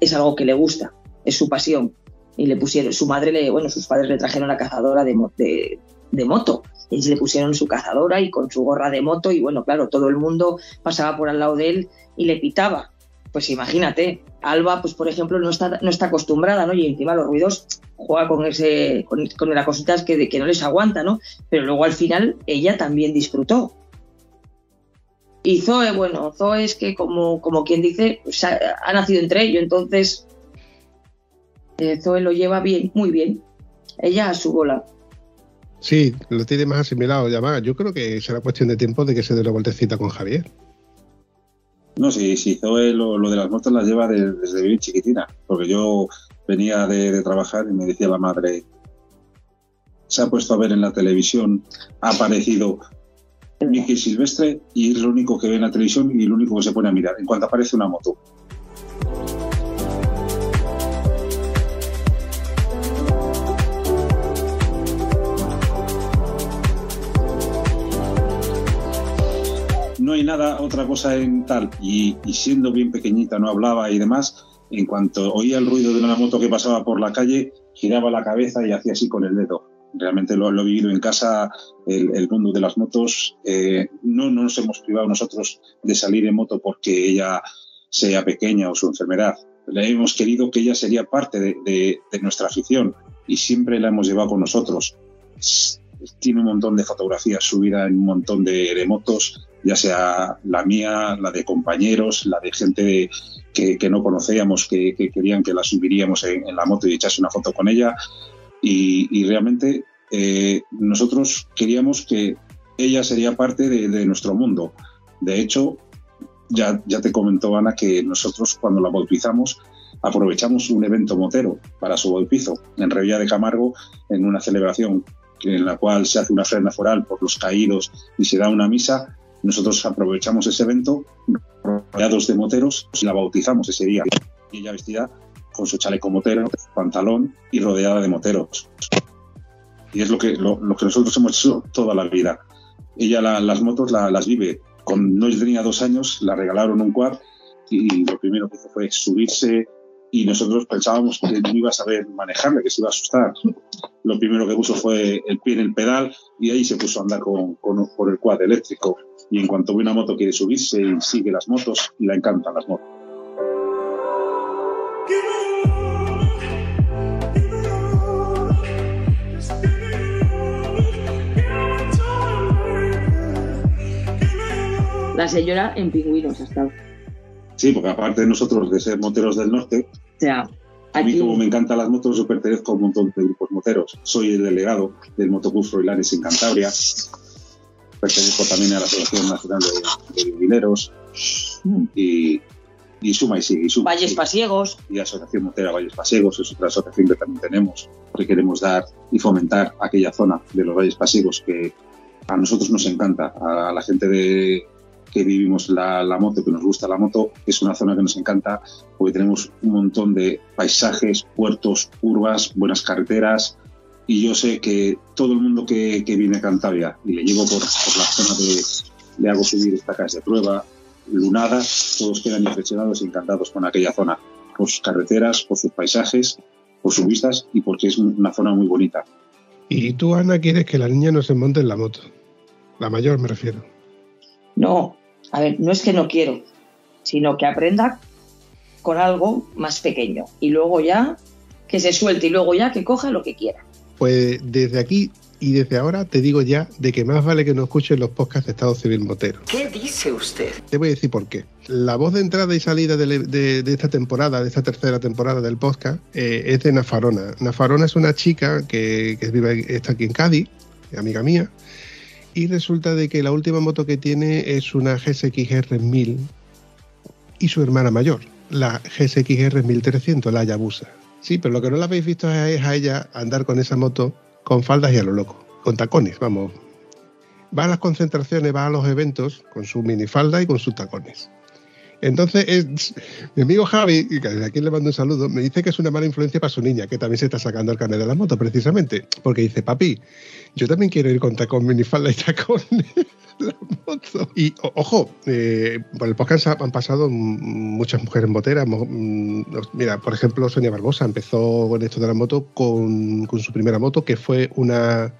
es algo que le gusta, es su pasión. Y le pusieron, su madre, le, bueno, sus padres le trajeron la cazadora de, de, de moto. Y le pusieron su cazadora y con su gorra de moto. Y bueno, claro, todo el mundo pasaba por al lado de él y le pitaba pues imagínate, Alba, pues por ejemplo, no está, no está acostumbrada, ¿no? Y encima los ruidos juega con ese, con, las cositas que, que no les aguanta, ¿no? Pero luego al final ella también disfrutó. Y Zoe, bueno, Zoe es que como, como quien dice, pues ha, nacido entre ellos, entonces eh, Zoe lo lleva bien, muy bien. Ella a su bola. Sí, lo tiene más asimilado ya más. Yo creo que será cuestión de tiempo de que se dé la vueltecita con Javier. No, si, si Zoe lo, de las motos las lleva desde bien chiquitina, porque yo venía de, trabajar y me decía la madre, se ha puesto a ver en la televisión, ha aparecido Mickey Silvestre y es lo único que ve en la televisión y lo único que se pone a mirar en cuanto aparece una moto. No hay nada, otra cosa en tal, y, siendo bien pequeñita, no hablaba y demás, en cuanto oía el ruido de una moto que pasaba por la calle, giraba la cabeza y hacía así con el dedo. Realmente lo, he vivido en casa, el, mundo de las motos. Eh, no, nos hemos privado nosotros de salir en moto porque ella sea pequeña o su enfermedad. Le hemos querido que ella sería parte de, nuestra afición y siempre la hemos llevado con nosotros tiene un montón de fotografías subidas en un montón de, motos, ya sea la mía, la de compañeros, la de gente que, no conocíamos, que, querían que la subiríamos en, la moto y echase una foto con ella. Y, realmente eh, nosotros queríamos que ella sería parte de, nuestro mundo. De hecho, ya, ya te comentó Ana que nosotros cuando la bautizamos aprovechamos un evento motero para su bautizo en Revilla de Camargo en una celebración en la cual se hace una ofrenda foral por los caídos y se da una misa, nosotros aprovechamos ese evento rodeados de moteros y la bautizamos ese día. Y ella vestida con su chaleco motero, pantalón y rodeada de moteros. Y es lo que, lo, que nosotros hemos hecho toda la vida. Ella las motos las vive. Con, no tenía dos años, la regalaron un quad y lo primero que hizo fue subirse, y nosotros pensábamos que no iba a saber manejarle, que se iba a asustar. Lo primero que puso fue el pie en el pedal y ahí se puso a andar con, por el quad eléctrico. Y en cuanto ve una moto quiere subirse y sigue las motos y le encantan las motos. La señora en pingüinos ha estado. Sí, porque aparte de nosotros de ser moteros del norte, a mí como me encantan las motos, yo pertenezco a un montón de grupos moteros. Soy el delegado del Motoclub Froilanes en Cantabria. Pertenezco también a la Asociación Nacional de, de y, y, suma y sigue. suma, Valles Pasiegos. Y Asociación Motera Valles Pasiegos es otra asociación que también tenemos, que queremos dar y fomentar aquella zona de los Valles Pasiegos que, A nosotros nos encanta, a la gente de, que vivimos la, la, moto, que nos gusta la moto, es una zona que nos encanta porque tenemos un montón de paisajes, puertos, curvas, buenas carreteras. Y yo sé que todo el mundo que, que viene a Cantabria y le llevo por, por la zona de, le hago subir estacas de prueba, lunada, todos quedan impresionados y encantados con aquella zona, por sus carreteras, por sus paisajes, por sus vistas y porque es una zona muy bonita. ¿Y tú, Ana, quieres que la niña no se monte en la moto? La mayor me refiero. No, a ver, no es que no quiero, sino que aprenda con algo más pequeño y luego ya que se suelte y luego ya que coja lo que quiera. Pues desde aquí y desde ahora te digo ya de que más vale que no escuchen los podcasts de Estado Civil Motero. ¿Qué dice usted? Te voy a decir por qué. La voz de entrada y salida de, de, de esta temporada, de esta tercera temporada del podcast, eh, es de Nafarona. Nafarona es una chica que, que vive, está aquí en Cádiz, amiga mía, y resulta de que la última moto que tiene es una GSX-R 1000 y su hermana mayor, la GSX-R 1300, la Hayabusa. Sí, pero lo que no la habéis visto es a ella andar con esa moto con faldas y a lo loco, con tacones, vamos. Va a las concentraciones, va a los eventos con su minifalda y con sus tacones. Entonces, es, mi amigo Javi, desde aquí le mando un saludo, me dice que es una mala influencia para su niña, que también se está sacando el carnet de la moto, precisamente. Porque dice, papi, yo también quiero ir con tacón, minifalda y tacones. la moto. Y ojo, eh, por el podcast han pasado muchas mujeres moteras. Mira, por ejemplo, Sonia Barbosa empezó con esto de la moto con su primera moto, que fue una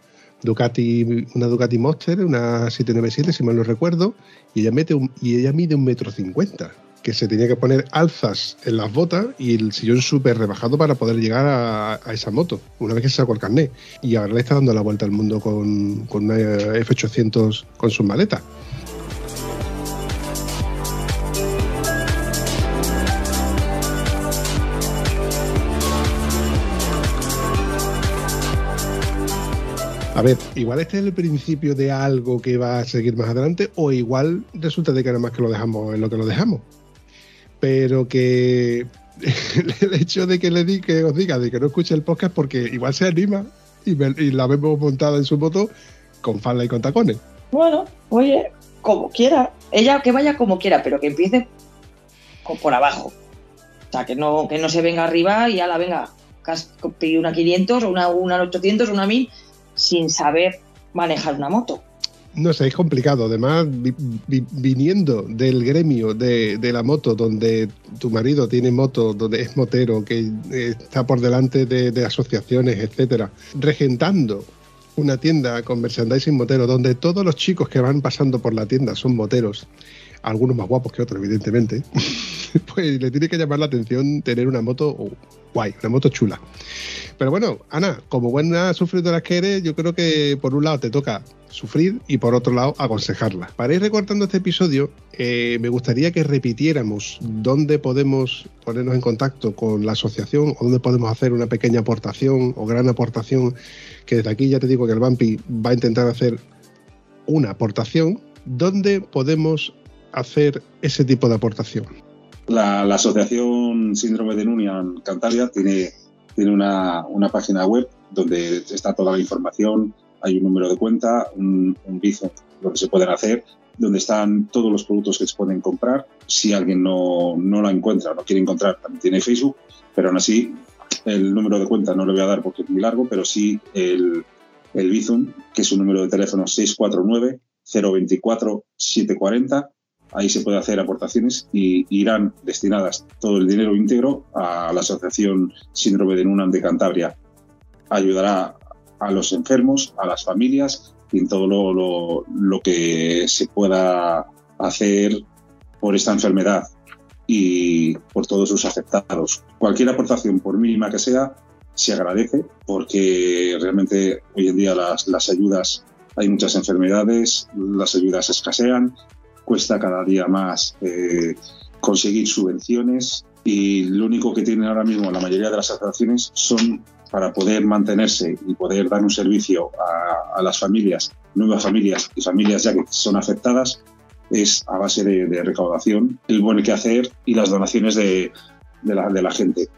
Ducati, una Ducati Monster, una 797, si mal no recuerdo, y ella, mete un, y ella mide un metro cincuenta, que se tenía que poner alzas en las botas y el sillón súper rebajado para poder llegar a, esa moto, una vez que se sacó el carnet. Y ahora le está dando la vuelta al mundo con, con una F800 con sus maletas. A ver, igual este es el principio de algo que va a seguir más adelante, o igual resulta de que nada más que lo dejamos en lo que lo dejamos. Pero que el hecho de que le di que os diga de que no escuche el podcast porque igual se anima y, me, y la vemos montada en su moto con falda y con tacones. Bueno, oye, como quiera. Ella que vaya como quiera, pero que empiece por abajo. O sea, que no, que no se venga arriba y ya la venga, pide una 500 o una, una 800 o una 1000 sin saber manejar una moto. No sé, es complicado. Además, vi, vi, viniendo del gremio de, la moto, donde tu marido tiene moto, donde es motero, que está por delante de, de asociaciones, etcétera, regentando una tienda con merchandising motero, donde todos los chicos que van pasando por la tienda son moteros, algunos más guapos que otros, evidentemente, pues le tiene que llamar la atención tener una moto guay, una moto chula. Pero bueno, Ana, como buena sufridora que eres, yo creo que por un lado te toca sufrir y por otro lado aconsejarla. Para ir recortando este episodio, eh, me gustaría que repitiéramos dónde podemos ponernos en contacto con la asociación o dónde podemos hacer una pequeña aportación o gran aportación, que desde aquí ya te digo que el Bampi va a intentar hacer una aportación, ¿dónde podemos hacer ese tipo de aportación? La, Asociación Síndrome de Nunia en Cantabria tiene, tiene una, una, página web donde está toda la información, hay un número de cuenta, un, un bizo donde se pueden hacer, donde están todos los productos que se pueden comprar. Si alguien no, no la encuentra no quiere encontrar, también tiene Facebook, pero aún así el número de cuenta no le voy a dar porque es muy largo, pero sí el, el Bizum, que es un número de teléfono 649 024 740 ahí se puede hacer aportaciones y irán destinadas todo el dinero íntegro a la Asociación Síndrome de Nunan de Cantabria. Ayudará a los enfermos, a las familias y en todo lo, que se pueda hacer por esta enfermedad y por todos sus afectados. Cualquier aportación, por mínima que sea, se agradece porque realmente hoy en día las ayudas, hay muchas enfermedades, las ayudas escasean cuesta cada día más eh, conseguir subvenciones y lo único que tienen ahora mismo la mayoría de las asociaciones son para poder mantenerse y poder dar un servicio a, las familias, nuevas familias y familias ya que son afectadas, es a base de, de recaudación, el buen que hacer y las donaciones de, la, gente.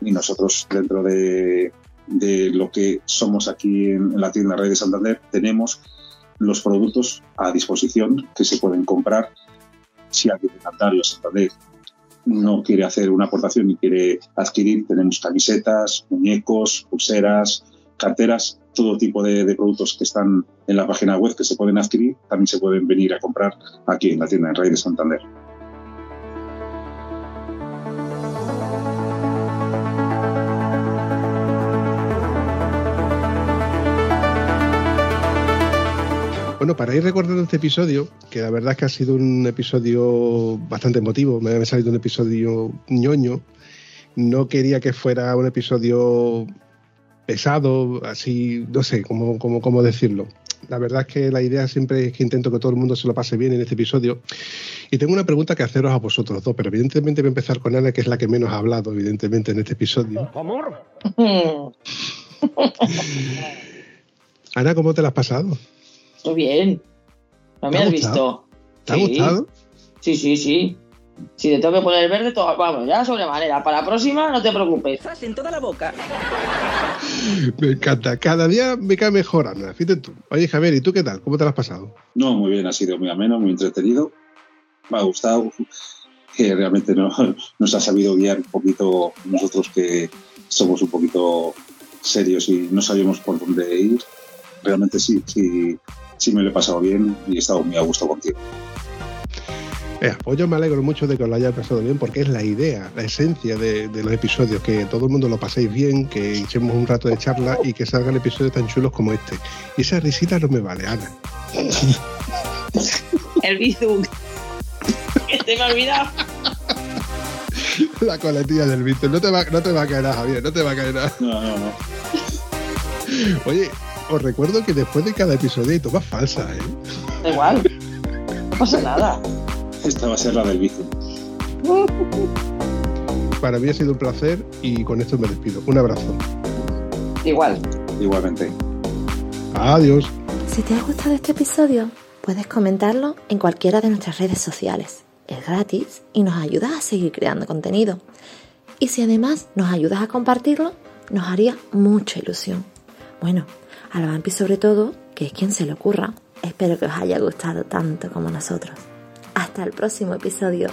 Y nosotros dentro de, lo que somos aquí en, la tienda Red de Santander tenemos los productos a disposición que se pueden comprar si alguien de Cantabria o Santander no quiere hacer una aportación y quiere adquirir, tenemos camisetas, muñecos, pulseras, carteras, todo tipo de, de, productos que están en la página web que se pueden adquirir, también se pueden venir a comprar aquí en la tienda en Rey de Santander. Bueno, para ir recordando este episodio, que la verdad es que ha sido un episodio bastante emotivo, me ha salido un episodio ñoño, no quería que fuera un episodio pesado, así, no sé cómo, cómo, cómo decirlo. La verdad es que la idea siempre es que intento que todo el mundo se lo pase bien en este episodio. Y tengo una pregunta que haceros a vosotros dos, pero evidentemente voy a empezar con Ana, que es la que menos ha hablado, evidentemente, en este episodio. Amor. Ana, ¿cómo te la has pasado? Bien. ¿No me has visto? ¿Te ha gustado? Sí, sí, sí. Si te tengo que poner verde, todo, vamos, ya sobremanera. Para la próxima, no te preocupes. Estás en toda la boca. Me encanta. Cada día me cae mejor, Ana. Fíjate tú. Oye, Javier, ¿y tú qué tal? ¿Cómo te lo has pasado? No, muy bien. Ha sido muy ameno, muy entretenido. Me ha gustado. Que realmente no, nos ha sabido guiar un poquito nosotros que somos un poquito serios y no sabíamos por dónde ir. Realmente sí, sí, sí me lo he pasado bien y he estado muy a gusto contigo. Eh, pues yo me alegro mucho de que os lo hayáis pasado bien porque es la idea, la esencia de, de, los episodios, que todo el mundo lo paséis bien, que echemos un rato de charla y que salgan episodios tan chulos como este. Y esa risita no me vale, Ana. El bizum. que te me ha olvidado. La coletilla del bizum. No te, va, no te va a caer nada, Javier, no te va a caer nada. No, no, no. Oye, os recuerdo que después de cada episodio hay tomas falsas, ¿eh? Da igual. No pasa nada. Esta va a ser la del bici. Para mí ha sido un placer y con esto me despido. Un abrazo. Igual. Igualmente. Adiós. Si te ha gustado este episodio, puedes comentarlo en cualquiera de nuestras redes sociales. Es gratis y nos ayuda a seguir creando contenido. Y si además nos ayudas a compartirlo, nos haría mucha ilusión. Bueno, a la Vampi sobre todo, que es quien se le ocurra. Espero que os haya gustado tanto como nosotros. Hasta el próximo episodio.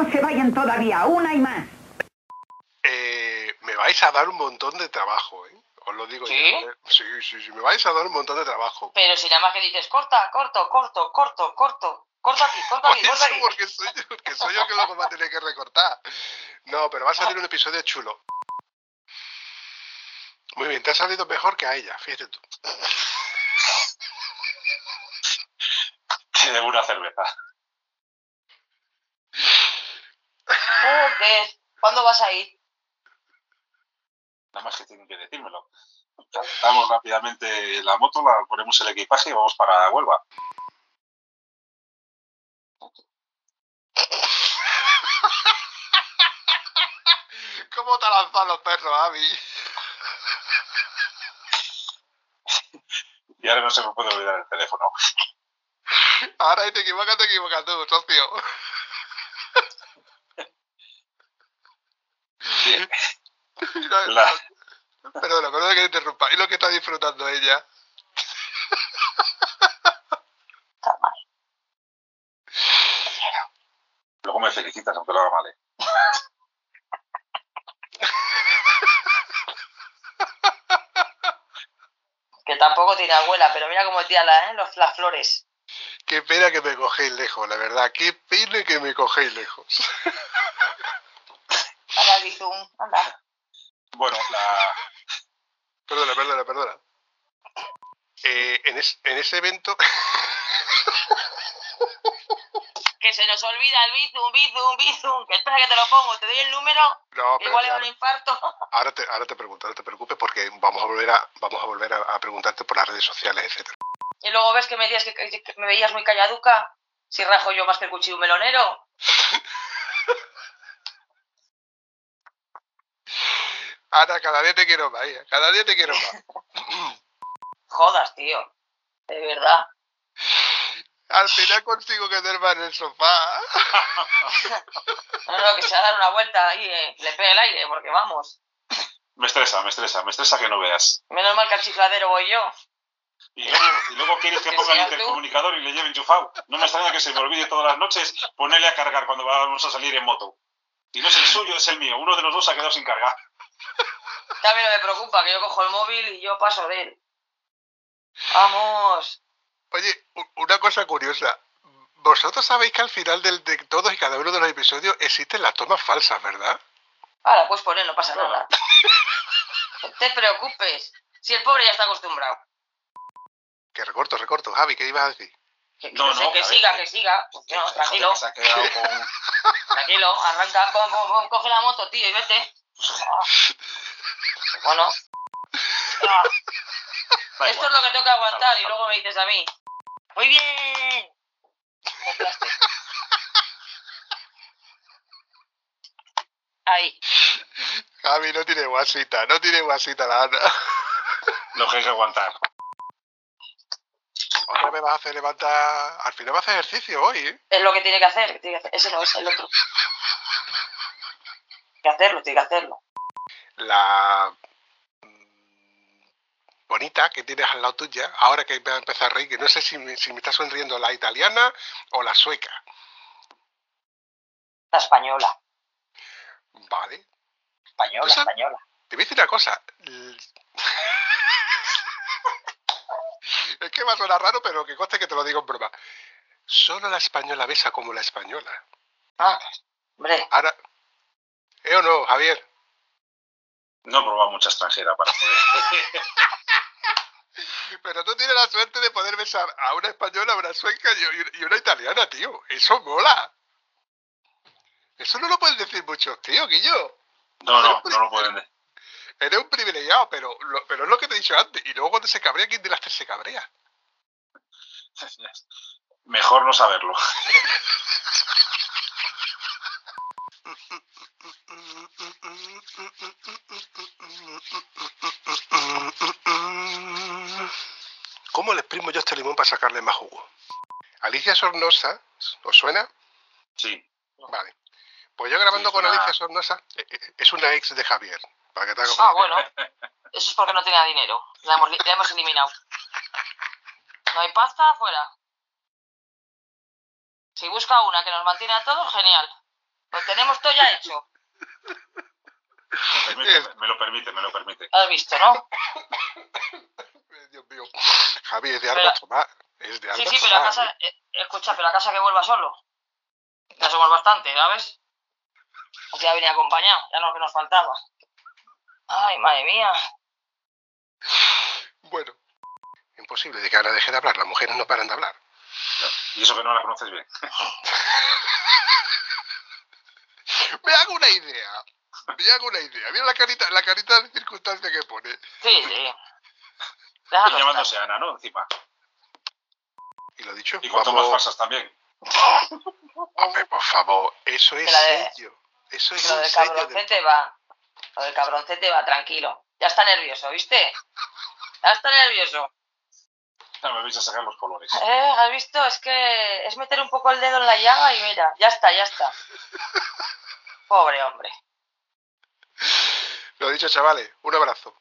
No se vayan todavía, una y más. Eh, me vais a dar un montón de trabajo, ¿eh? Os lo digo ¿Sí? ya. ¿eh? Sí, sí, sí, me vais a dar un montón de trabajo. Pero si nada más que dices corta, corto, corto, corto, corto. Corta aquí, corta aquí, corta aquí. porque soy, yo, porque soy yo que luego va a tener que recortar. No, pero va a salir un episodio chulo. Muy bien, te ha salido mejor que a ella, fíjate tú. Te debo una cerveza. Joder, ¿Cuándo vas a ir? Nada más que tienen que decírmelo. Calentamos rápidamente la moto, la ponemos el equipaje y vamos para Huelva. ¿Cómo te lanzan los perros, Avi? Y ahora no se me puede olvidar el teléfono. Ahora te equivocas, te equivocas tú, socio. Mira, La- Perdona, perdona que te interrumpa. ¿Y lo que está disfrutando ella? Luego me felicitas aunque lo haga mal. ¿eh? Que tampoco tiene abuela, pero mira cómo tira la, ¿eh? Los- las flores. Qué pena que me cogéis lejos, la verdad. Qué pena que me cogéis lejos. Bizum, anda. Bueno, la, Perdona, perdona, perdona. Eh, en, es- en ese evento, Que se nos olvida el Bizum, Bizum, Bizum. Que espera que te lo pongo, te doy el número. no, Igual da un infarto. ahora te, ahora te pregunto, no te preocupes porque vamos a volver a, vamos a volver a, a preguntarte por las redes sociales, etcétera. Y luego ves que me que, que me veías muy calladuca. Si rajo yo más que el cuchillo melonero. Ana, cada día te quiero más, hija, cada día te quiero más. Jodas, tío. De verdad. Al final consigo que duerma en el sofá. No, no, que se va a dar una vuelta ahí, eh, le pegue el aire, porque vamos. me estresa, me estresa, me estresa que no veas. Menos mal que al chifladero voy yo. Y luego, y luego quieres que ponga el tú. intercomunicador y le lleve enchufado. No me extraña que se me olvide todas las noches ponerle a cargar cuando vamos a salir en moto. Y no es el suyo, es el mío. Uno de los dos ha quedado sin cargar. No me preocupa, que yo cojo el móvil y yo paso de él. Vamos. Oye, una cosa curiosa. Vosotros sabéis que al final del- de todos y cada uno de los episodios existen las tomas falsas, ¿verdad? Ahora, pues poner, no pasa nada. No te preocupes. Si el pobre ya está acostumbrado. Que recorto, recorto. Javi, ¿qué ibas a decir? Que, No, no que siga, que- siga. No, tranquilo, que se ha quedado con... tranquilo. Arranca, coge la moto, tío, y vete. Bueno. Ah, Esto es lo que tengo que aguantar y luego me dices a mí. Muy bien. Ahí. Javi no tiene guasita, no tiene guasita la Ana. Lo que hay que aguantar. Otra vez vas a hacer levantar. Al final vas a hacer ejercicio hoy, ¿eh? Es lo que tiene que hacer. que tiene que hacer. Ese no es el otro. Tiene que hacerlo, tiene que hacerlo. La. mm, Bonita que tienes al lado tuya, ahora que va a empezar a reír, que no sé si me, si me está sonriendo la italiana o la sueca. La española. Vale. Española, Esa- española. Te voy a decir una cosa. Que va a sonar raro, pero que conste que te lo digo en broma. Solo la española besa como la española. Ah, hombre. Ahora. ¿Eh o no, Javier? No he probado mucha extranjera para poder. Pero tú tienes la suerte de poder besar a una española, a una sueca y y una italiana, tío. Eso mola. Eso no lo pueden decir muchos, tío, Guillo. No, no, no lo pueden decir. Eres un privilegiado, pero, lo- pero es lo que te he dicho antes. Y luego cuando se cabrea, ¿quién de las tres se cabrea? Mejor no saberlo. ¿Cómo le exprimo yo este limón para sacarle más jugo? Alicia Sornosa, ¿os suena? Sí. Vale. Pues yo grabando Sí, con Alicia Sornosa, eh, eh, es una ex de Javier, para que te hagas Ah, bueno. Eso es porque no tenía dinero. La hemos, la hemos eliminado. No hay pasta, fuera. Si busca una que nos mantiene a todos, genial. Lo tenemos todo ya hecho. Me, permite, me lo permite, me lo permite. Has visto, ¿no? Eh, Dios mío. Javi, es de Pero- armas tomar. Es de Sí, armas sí, pero la casa. ¿eh? eh, escucha, pero la casa que vuelva solo. Ya somos bastante, ¿sabes? Porque ya venía acompañado, ya no que nos faltaba. Ay, madre mía. Bueno, imposible de que ahora deje de hablar. Las mujeres no paran de hablar. Y eso que no la conoces bien. Me hago una idea. Me hago una idea. Mira la carita, la carita de circunstancia que pone. Sí, sí. Y llamándose Ana, ¿no? Encima. Y lo dicho, Y con tomas vamos. falsas también. Hombre, por favor, eso es de- sello. Eso es Lo del cabroncete va. Lo del cabroncete va, tranquilo. Ya está nervioso, ¿viste? Ya está nervioso. Ya me vais a sacar los colores. Eh, ¿has visto? Es que es meter un poco el dedo en la llaga y mira, ya está, ya está. Pobre hombre. Lo dicho, chavales, un abrazo.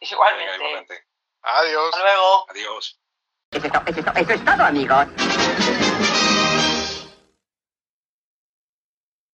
Venga, Igualmente. igualmente. Adiós. Hasta luego. Adiós. Eso es, eso es todo, amigos.